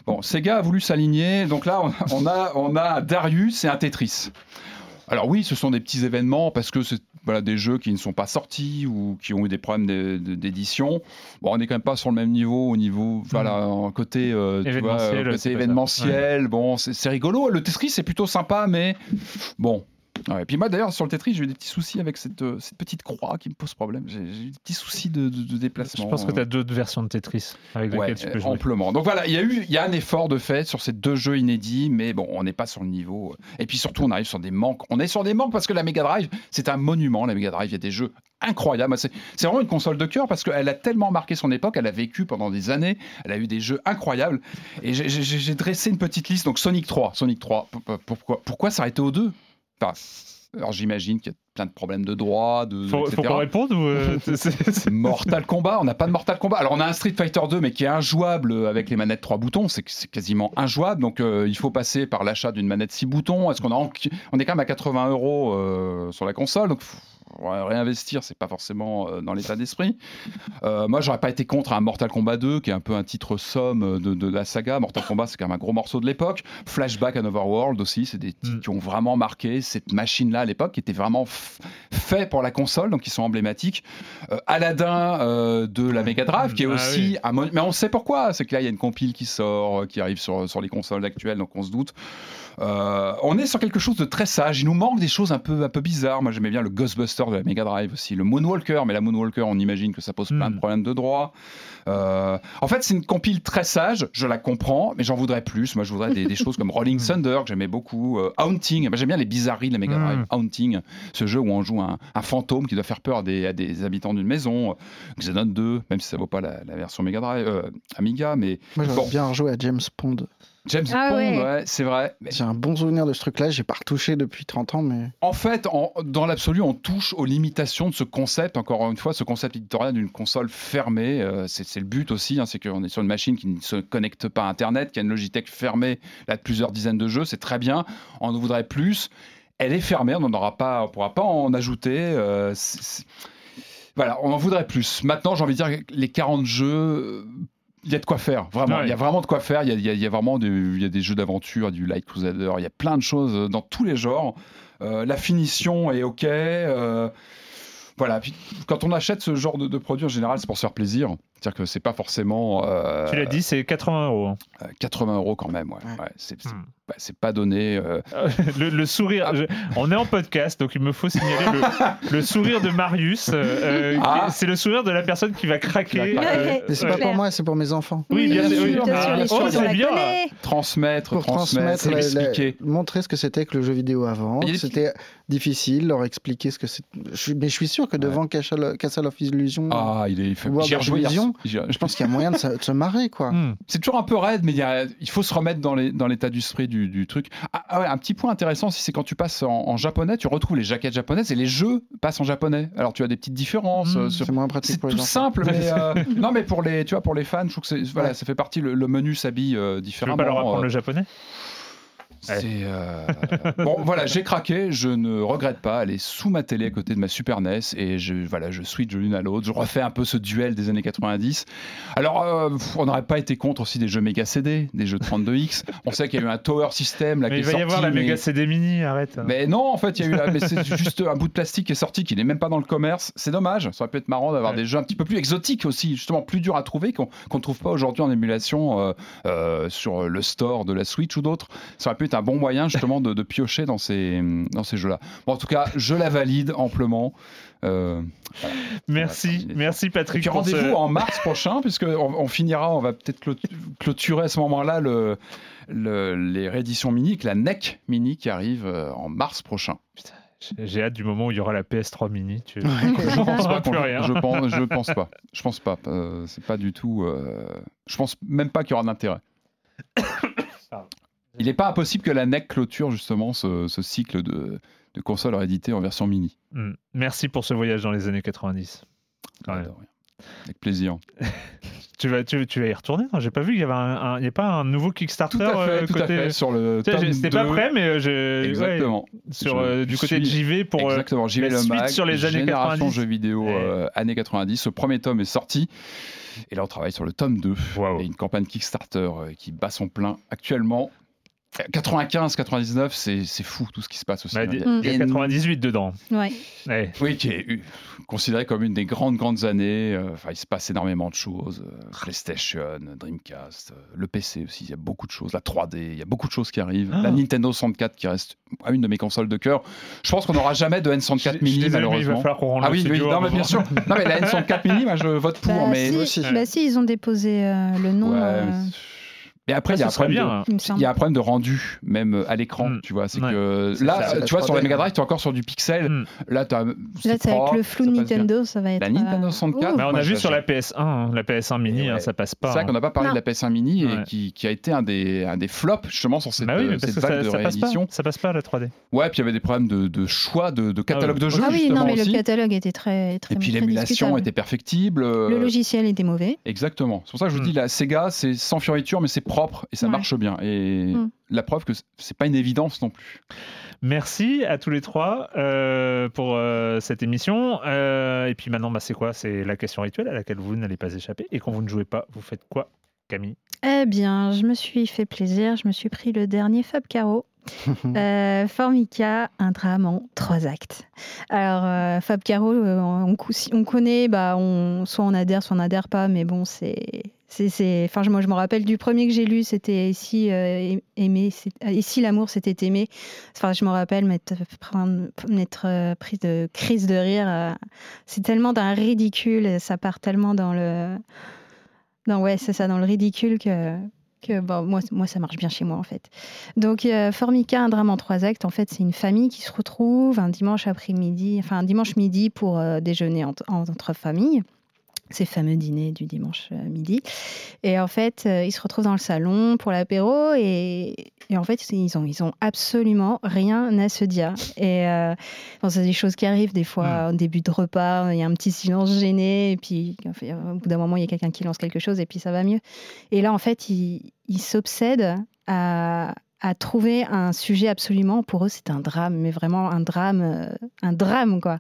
Bon, Sega a voulu s'aligner. Donc là, on, a, on a Darius et un Tetris. Alors oui, ce sont des petits événements parce que c'est voilà, des jeux qui ne sont pas sortis ou qui ont eu des problèmes d'édition. Bon, on n'est quand même pas sur le même niveau au niveau, voilà, en côté, euh, tu vois, Événementiel, euh, côté ça. événementiel. Bon, c'est c'est rigolo. Le Tetris, c'est plutôt sympa, mais bon. Ouais, Et puis moi d'ailleurs sur le Tetris j'ai eu des petits soucis avec cette, euh, cette petite croix qui me pose problème. J'ai eu des petits soucis de, de- de déplacement. Je pense que euh. tu as d'autres versions de Tetris avec Ouais, lesquelles tu peux euh, jouer. amplement. Donc voilà, il y a eu, il y a un effort de fait sur ces deux jeux inédits, mais bon, on n'est pas sur le niveau. Et puis surtout, on arrive sur des manques. On est sur des manques parce que la Mega Drive, c'est un monument. La Mega Drive, il y a des jeux incroyables. C'est vraiment une console de cœur parce qu'elle a tellement marqué son époque. Elle a vécu pendant des années. Elle a eu des jeux incroyables. Et j'ai- dressé une petite liste. Donc Sonic 3, Sonic 3. P- p- Pourquoi, pourquoi s'arrêter aux deux? Enfin, alors j'imagine qu'il y a plein de problèmes de droit, de Faut, faut qu'on réponde ou euh, Mortal Kombat, on n'a pas de Mortal Kombat. Alors on a un Street Fighter 2 mais qui est injouable avec les manettes 3 boutons, c'est quasiment injouable. Donc euh, il faut passer par l'achat d'une manette 6 boutons. Est-ce qu'on a en- on est quand même à 80 euros euh, sur la console, donc réinvestir, c'est pas forcément euh, dans l'état d'esprit. Euh, moi j'aurais pas été contre un Mortal Kombat 2 qui est un peu un titre somme de, de la saga. Mortal Kombat c'est quand même un gros morceau de l'époque. Flashback and Overworld aussi, c'est des titres Mm. qui ont vraiment marqué cette machine-là à l'époque, qui était vraiment fait pour la console, donc ils sont emblématiques. Euh, Aladdin euh, de la Mega Drive, qui est Ah aussi oui. un Mais on sait pourquoi. C'est que là, il y a une compile qui sort, euh, qui arrive sur, sur les consoles actuelles, donc on se doute. Euh, on est sur quelque chose de très sage. Il nous manque des choses un peu, un peu bizarres. Moi, j'aimais bien le Ghostbuster de la Mega Drive aussi, le Moonwalker, mais la Moonwalker, on imagine que ça pose plein de problèmes de droit. Euh, en fait, c'est une compile très sage, je la comprends, mais j'en voudrais plus. Moi, je voudrais des, des choses comme Rolling Thunder, que j'aimais beaucoup, euh, Haunting. Moi, J'aime bien les bizarreries de la Mega Drive. Mm. Haunting, ce jeu où on joue un, un fantôme qui doit faire peur à des, à des habitants d'une maison. Xenon 2, même si ça vaut pas la, la version Mega Drive, Amiga, mais Moi, j'aurais Bon. bien rejoué à James Pond. James Ah Bond, ouais. ouais, c'est vrai. Mais J'ai un bon souvenir de ce truc-là. J'ai pas retouché depuis 30 ans, mais En fait, en- dans l'absolu, on touche aux limitations de ce concept. Encore une fois, ce concept éditorial d'une console fermée, euh, c'est le but aussi. hein, c'est qu'on est sur une machine qui ne se connecte pas à Internet, qui a une Logitech fermée là de plusieurs dizaines de jeux. C'est très bien. On en voudrait plus. Elle est fermée. On n'en aura pas. On pourra pas en ajouter. euh, Voilà, on en voudrait plus. Maintenant, j'ai envie de dire que les 40 jeux. Il y a de quoi faire, vraiment. Ouais. Il y a vraiment de quoi faire. Il y a, il y a- il y a vraiment du- il y a des jeux d'aventure, du Light Crusader. Il y a plein de choses euh, dans tous les genres. Euh, la finition est OK. euh, voilà. Puis, quand on achète ce genre de, de produit, en général, c'est pour se faire plaisir. C'est-à-dire que c'est pas forcément. euh, Tu l'as dit, c'est 80 euros. hein. euh, 80 euros quand même. Ouais. Ouais. Ouais, c'est c'est- Hmm. Bah, c'est pas donné. euh, le, le sourire. je- on est en podcast, donc il me faut signaler le, le sourire de Marius. euh, euh, Ah. C'est le sourire de la personne qui va craquer. Euh, Ouais. c'est ouais. pas pour moi, c'est pour mes enfants. Oui, bien sûr. oui. bien sûr, Ah, oh, c'est bien. transmettre, Pour transmettre, transmettre, la- la- expliquer. montrer ce que c'était que le jeu vidéo avant. Des C'était difficile, leur expliquer ce que c'est. Mais je suis sûr que devant Castle, Castle of Illusion, Ah, il est. World of Illusion, je pense qu'il y a moyen de, se- marrer, quoi. Hmm. C'est toujours un peu raide, mais il, faut se remettre dans l'état d'esprit du, du truc. Ah, ah ouais, un petit point intéressant aussi, c'est quand tu passes en, en japonais, tu retrouves les jaquettes japonaises et les jeux passent en japonais. Alors tu as des petites différences. Mm. euh, sur- C'est moins pratique C'est pour les tout enfants. simple, mais euh, non, mais pour les, tu vois, pour les fans, je trouve que c'est, voilà, Ouais. ça fait partie. Le, le menu s'habille euh, Tu veux différemment. pas leur apprendre euh, le japonais? C'est, euh, bon, voilà, j'ai craqué. Je ne regrette pas. Elle est sous ma télé à côté de ma Super NES et je, voilà, je switch de l'une à l'autre. Je refais un peu ce duel des années 90. Alors, euh, on n'aurait pas été contre aussi des jeux méga CD, des jeux 32X. On sait qu'il y a eu un Tower System là Mais qui il est va y avoir la mais- méga CD mini, arrête. mais non, en fait, il y a eu la- mais c'est juste un bout de plastique qui est sorti, qui n'est même pas dans le commerce. C'est dommage. Ça aurait pu être marrant d'avoir Ouais. des jeux un petit peu plus exotiques aussi, justement plus durs à trouver, qu'on ne trouve pas aujourd'hui en émulation euh, euh, sur le store de la Switch ou d'autres. Ça aurait pu être un bon moyen justement de, de piocher dans ces, dans ces jeux-là. Bon, en tout cas, je la valide amplement. Euh, Merci, merci Patrick. ce- rendez-vous en mars prochain, puisque on, on finira, on va peut-être clôt- clôturer à ce moment-là le, le- les rééditions mini, la NEC mini qui arrive euh, en mars prochain. J'ai hâte du moment où il y aura la PS3 mini. Tu... Ouais. Je pense pas plus qu'on- rien. Je pense, je pense pas. Je pense pas. Euh, c'est pas du tout. euh, je pense même pas qu'il y aura d'intérêt. Il n'est pas impossible que la NEC clôture justement ce, ce cycle de, de consoles rééditées en version mini. Hmm. Merci pour ce voyage dans les années 90. Quand même. De. Avec plaisir. Tu vas, tu, tu vas y retourner j'ai pas vu qu'il y avait un, un- il y a pas un nouveau Kickstarter Tout à fait, euh, tout à fait. Sur le C'était pas 2. prêt, mais euh, je. ouais, Exactement. sur Je euh, du côté de suis- JV pour. euh, Exactement, vais la le suite mag, sur les années Génération 90. jeux vidéo euh, années 90. Ce premier tome est sorti. Et là, on travaille sur le tome 2. Waouh. Il y a une campagne Kickstarter qui bat son plein actuellement. 95, 99, c'est c'est fou tout ce qui se passe aussi. bah, il y a- a il y a énorme- 98 dedans. Ouais. Ouais. Oui, qui est euh, considéré comme une des grandes, grandes années. Euh, Enfin, il se passe énormément de choses. Euh, PlayStation, Dreamcast, euh, le PC aussi, il y a beaucoup de choses. La 3D, il y a beaucoup de choses qui arrivent. Ah. La Nintendo 64 qui reste à une de mes consoles de cœur. Je pense qu'on n'aura jamais de Je- N64 je suis mini, désolé, mais Il va malheureusement. falloir qu'on rende Ah le oui, oui, non, mais bien sûr. Non, mais la N64 mini, moi, je vote pour. Bah, mais... si, aussi. bah si, ils ont déposé euh, le nom. Ouais, euh, Et après, Ah, il y a ce un serait problème de- bien. il y a un problème de rendu, même à l'écran, Mm. tu vois. C'est Ouais. que C'est là, ça, tu vois, sur la 3D, Mega Drive, tu as encore sur du pixel. Mm. Là, t'as- Là, c'est c'est avec propre, le flou ça. Nintendo, ça va être. La Nintendo euh, 64, ouh. Bah, on a vu sur la PS1, hein, la PS1 mini, Et hein, ouais. ça passe C'est pas. vrai hein. qu'on n'a pas parlé Non. de la PS1 mini Ouais. et qui, qui a été un des, un des flops justement sur cette, Bah oui, euh, cette que vague ça, de ça passe pas. Ça passe pas la 3D. Ouais, puis il y avait des problèmes de, de choix de, de catalogue Ah de jeux Ah oui, non, mais aussi. le catalogue était très, très et puis l'émulation était perfectible. euh, Le logiciel était mauvais. Exactement. C'est pour ça que je vous Mm. dis, la Sega, c'est sans fioriture, mais c'est propre et ça Ouais. marche bien. Et Mm. la preuve que c'est pas une évidence non plus. Merci à tous les trois euh, pour euh, cette émission. Euh, et puis maintenant, bah, c'est quoi? C'est la question rituelle à laquelle vous n'allez pas échapper. Et quand vous ne jouez pas, vous faites quoi, Camille? Eh bien, je me suis fait plaisir. Je me suis pris le dernier Fab Caro. Euh, Formica, un drame en trois actes. Alors, euh, Fab Caro, euh, on, connaît, bah, on, soit on adhère, soit on n'adhère pas, mais bon, c'est. C'est- Enfin, moi, je me rappelle du premier que j'ai lu, c'était Ici, euh, euh, Ici l'amour, c'était aimer. Enfin, je me rappelle m'être euh, prise de crise de rire. euh, c'est tellement d'un ridicule, ça part tellement dans le. Ouais, c'est ça, dans le ridicule que, bon, moi, moi, ça marche bien chez moi, en fait. Donc, Formica, un drame en trois actes, en fait, c'est une famille qui se retrouve un dimanche après-midi, enfin, un dimanche midi pour déjeuner en- entre familles. Ces fameux dîners du dimanche euh, midi. Et en fait, euh, ils se retrouvent dans le salon pour l'apéro et, et en fait, ils ont, ils ont absolument rien à se dire. Et euh, bon, c'est des choses qui arrivent des fois au début de repas, il y a un petit silence gêné et puis enfin, au bout d'un moment, il y a quelqu'un qui lance quelque chose et puis ça va mieux. Et là, en fait, ils s'obsèdent à, à trouver un sujet absolument. Pour eux, c'est un drame, mais vraiment un drame, euh, un drame, quoi.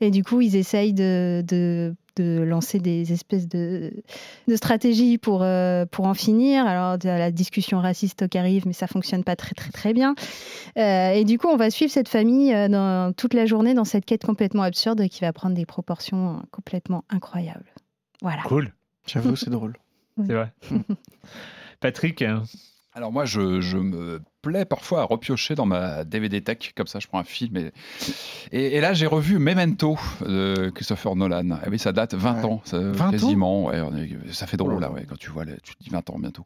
Et du coup, ils essayent de, de, de lancer des espèces de, de stratégies pour, euh, pour en finir. Alors, la discussion raciste qui arrive, mais ça fonctionne pas très, très, très bien. Euh, et du coup, on va suivre cette famille euh, dans, toute la journée dans cette quête complètement absurde qui va prendre des proportions complètement incroyables. Voilà. Cool, J'avoue, c'est drôle. c'est vrai. Patrick, hein, Alors moi, je, je me plais parfois à repiocher dans ma DVD tech, comme ça je prends un film. Et, et, et là, j'ai revu Memento de Christopher Nolan. Et oui, ça date 20 Ouais. ans, ça, 20 ans quasiment. ouais, on est- ça fait drôle Oh là ouais, quand tu vois, tu te dis 20 ans bientôt.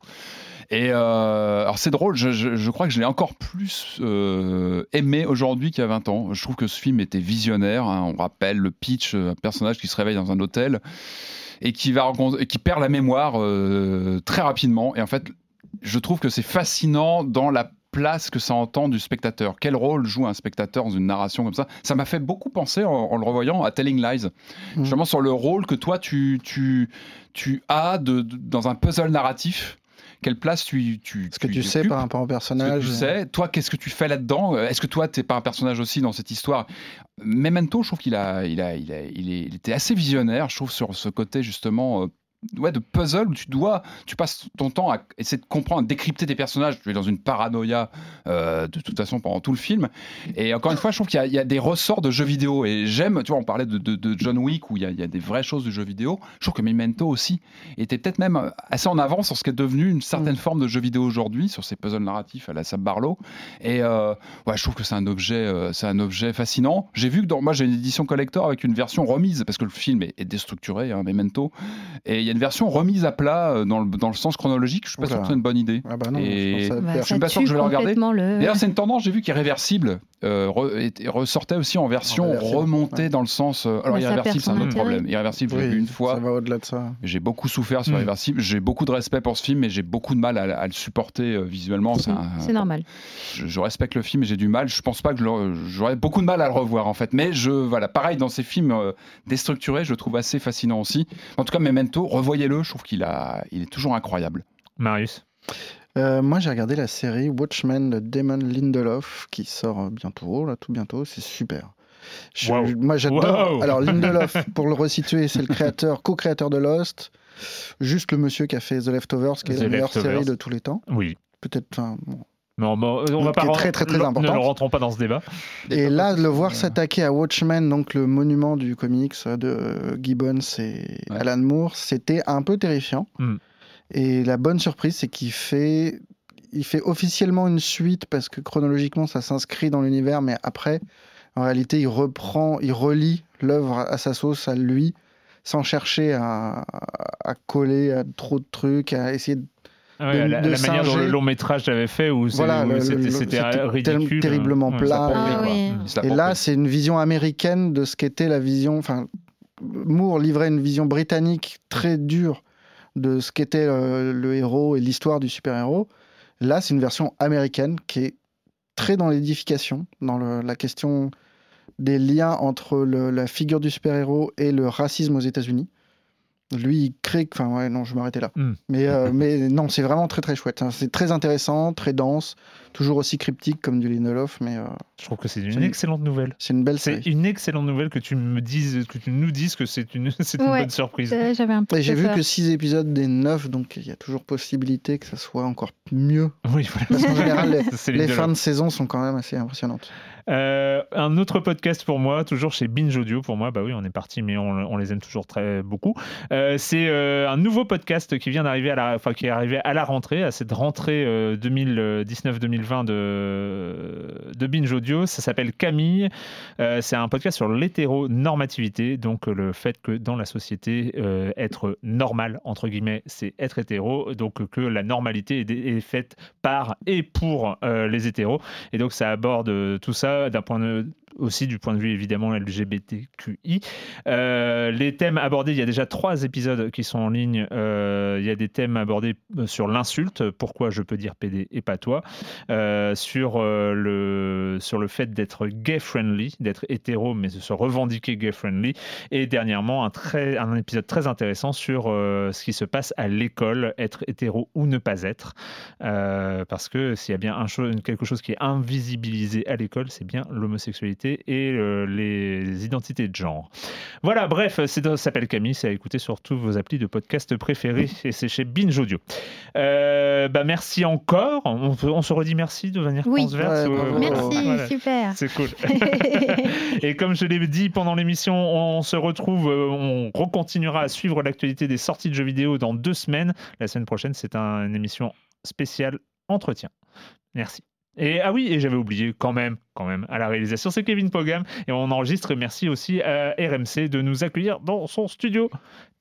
Et euh, alors c'est drôle, je, je- je crois que je l'ai encore plus euh, aimé aujourd'hui qu'il y a 20 ans. Je trouve que ce film était visionnaire. hein. On rappelle le pitch, euh, un personnage qui se réveille dans un hôtel et qui, va perd la mémoire euh, très rapidement. Et en fait, je trouve que c'est fascinant dans la place que ça entend du spectateur. Quel rôle joue un spectateur dans une narration comme ça? Ça m'a fait beaucoup penser, en, en le revoyant, à Telling Lies. Mhm. Justement sur le rôle que toi, tu, tu, tu as de, de- dans un puzzle narratif. Quelle place tu, tu, Ce que tu sais par rapport au ce que personnage. tu sais. Toi, qu'est-ce que tu fais là-dedans? Euh, Est-ce que toi, tu n'es pas un personnage aussi dans cette histoire? Memento, je trouve qu'il a, il a, il a, il est- il était assez visionnaire, je trouve, sur ce côté justement. Euh, Ouais, de puzzle où tu dois, tu passes ton temps à essayer de comprendre, à décrypter tes personnages. Tu es dans une paranoïa euh, de toute façon pendant tout le film. Et encore une fois, je trouve qu'il y, y a des ressorts de jeux vidéo. Et j'aime, tu vois, on parlait de, de- de John Wick où il y, a, il y a des vraies choses du jeu vidéo. Je trouve que Memento aussi était peut-être même assez en avance sur ce qui est devenu une certaine forme de jeu vidéo aujourd'hui, sur ces puzzles narratifs à la Sam Barlow. Et euh, ouais, je trouve que c'est un objet, euh, c'est un objet fascinant. J'ai vu que dans, moi j'ai une édition collector avec une version remise parce que le film est, est déstructuré, hein, Memento, et il y a une version remise à plat euh, dans le, dans le sens chronologique. Je suis pas sûr que c'est une bonne idée. Ah bah non, Et- je pense ça Bah, je suis pas sûr que je vais le regarder. le- D'ailleurs, c'est une tendance, j'ai vu, qui est réversible. Euh, re- ressortait aussi en version remontée ouais. dans le sens. euh, alors, Mais irréversible, c'est un autre problème. Irréversible, je l'ai vu une fois. Ça va au-delà de ça. J'ai beaucoup souffert sur Mm. Irréversible. J'ai beaucoup de respect pour ce film, mais j'ai beaucoup de mal à, à le supporter euh, visuellement. C'est un- C'est normal. je, je respecte le film et j'ai du mal. Je pense pas que je le- j'aurais beaucoup de mal à le revoir en fait. Mais je voilà, pareil dans ces films euh, déstructurés, je le trouve assez fascinant aussi. En tout cas, Memento, revoyez-le. Je trouve qu'il a, il est toujours incroyable. Marius? Euh, moi, j'ai regardé la série Watchmen de Damon Lindelof qui sort euh, bientôt, là, tout bientôt. C'est super. Je- Wow. Moi, j'adore. Wow. Alors, Lindelof, pour le resituer, c'est le créateur, co-créateur de Lost. Juste le monsieur qui a fait The Leftovers, qui est The la meilleure Leftovers. série de tous les temps. Oui. Peut-être. enfin, bon. Non, bon, on va Qui pas très, très, très ne- rentrons pas dans ce débat. Et là, de le voir Euh. s'attaquer à Watchmen, donc le monument du comics de Gibbons et Ouais. Alan Moore, c'était un peu terrifiant. Mm. Et la bonne surprise, c'est qu'il fait, il fait officiellement une suite parce que chronologiquement, ça s'inscrit dans l'univers, mais après, en réalité, il reprend, il relie l'œuvre à sa sauce, à lui, sans chercher à, à coller à trop de trucs, à essayer de Ah ouais, De- la, de la manière dont le long métrage l'avait fait, où Voilà, c'était le- c'était c'était ridicule. terriblement Ouais, plat. Ah oui. Et là, c'est une vision américaine de ce qu'était la vision. Enfin, Moore livrait une vision britannique très dure de ce qu'était euh, le héros et l'histoire du super-héros. Là, c'est une version américaine qui est très dans l'édification, dans la question des liens entre la figure du super-héros et le racisme aux États-Unis. Lui, il crée. Enfin, ouais, non, je vais m'arrêter là. Hmm. Mais, euh, mais non, c'est vraiment très très chouette. hein. C'est très intéressant, très dense, toujours aussi cryptique comme du Lindelof, mais euh, Je trouve que c'est une excellente nouvelle. c'est une belle C'est une excellente nouvelle que tu me dises, que tu nous dises que c'est une, c'est une Ouais. bonne surprise. Euh, J'avais un peu j'ai vu peur. que 6 épisodes des 9, donc il y a toujours possibilité que ça soit encore mieux. Oui, voilà. Général, les, fins de saison sont quand même assez impressionnantes. Euh, un autre podcast pour moi, toujours chez Binge Audio. Pour moi, bah oui, on est parti, mais on, on les aime toujours très beaucoup. Euh, c'est euh, un nouveau podcast qui vient d'arriver à la, enfin, qui est arrivé à la rentrée, à cette rentrée euh, 2019-2020 de, de Binge Audio. Ça s'appelle Camille. C'est un podcast sur l'hétéronormativité, donc le fait que dans la société, être normal entre guillemets, c'est être hétéro, donc que la normalité est, est faite par et pour euh, les hétéros. Et donc ça aborde euh, tout ça d'un point de aussi du point de vue évidemment LGBTQI. Euh, les thèmes abordés, il y a déjà trois épisodes qui sont en ligne. Euh, il y a des thèmes abordés euh, sur l'insulte, pourquoi je peux dire PD et pas toi, sur, le, sur le fait d'être gay-friendly, d'être hétéro mais de se revendiquer gay-friendly. Et dernièrement, un, très, un épisode très intéressant sur ce qui se passe à l'école, être hétéro ou ne pas être. Parce que s'il y a bien un quelque chose qui est invisibilisé à l'école, c'est bien l'homosexualité et euh, les identités de genre. Voilà, bref, c'est- ça s'appelle Camille, c'est à écouter sur tous vos applis de podcast préférés et c'est chez Binge Audio. Euh, bah merci encore. On, peut- on se redit merci de venir Oui. transverse. Ouais, ou- bravo. Merci, Voilà. super. C'est cool. Et comme je l'ai dit pendant l'émission, on se retrouve, euh, on recontinuera à suivre l'actualité des sorties de jeux vidéo dans deux semaines. La semaine prochaine, c'est un- une émission spéciale entretien. Merci. Et ah oui, et j'avais oublié quand même, quand même, à la réalisation, c'est Kevin Pogam. Et on enregistre, et merci aussi à RMC de nous accueillir dans son studio.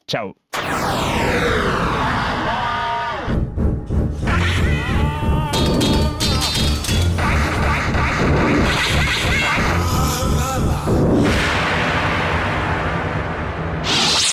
Ciao.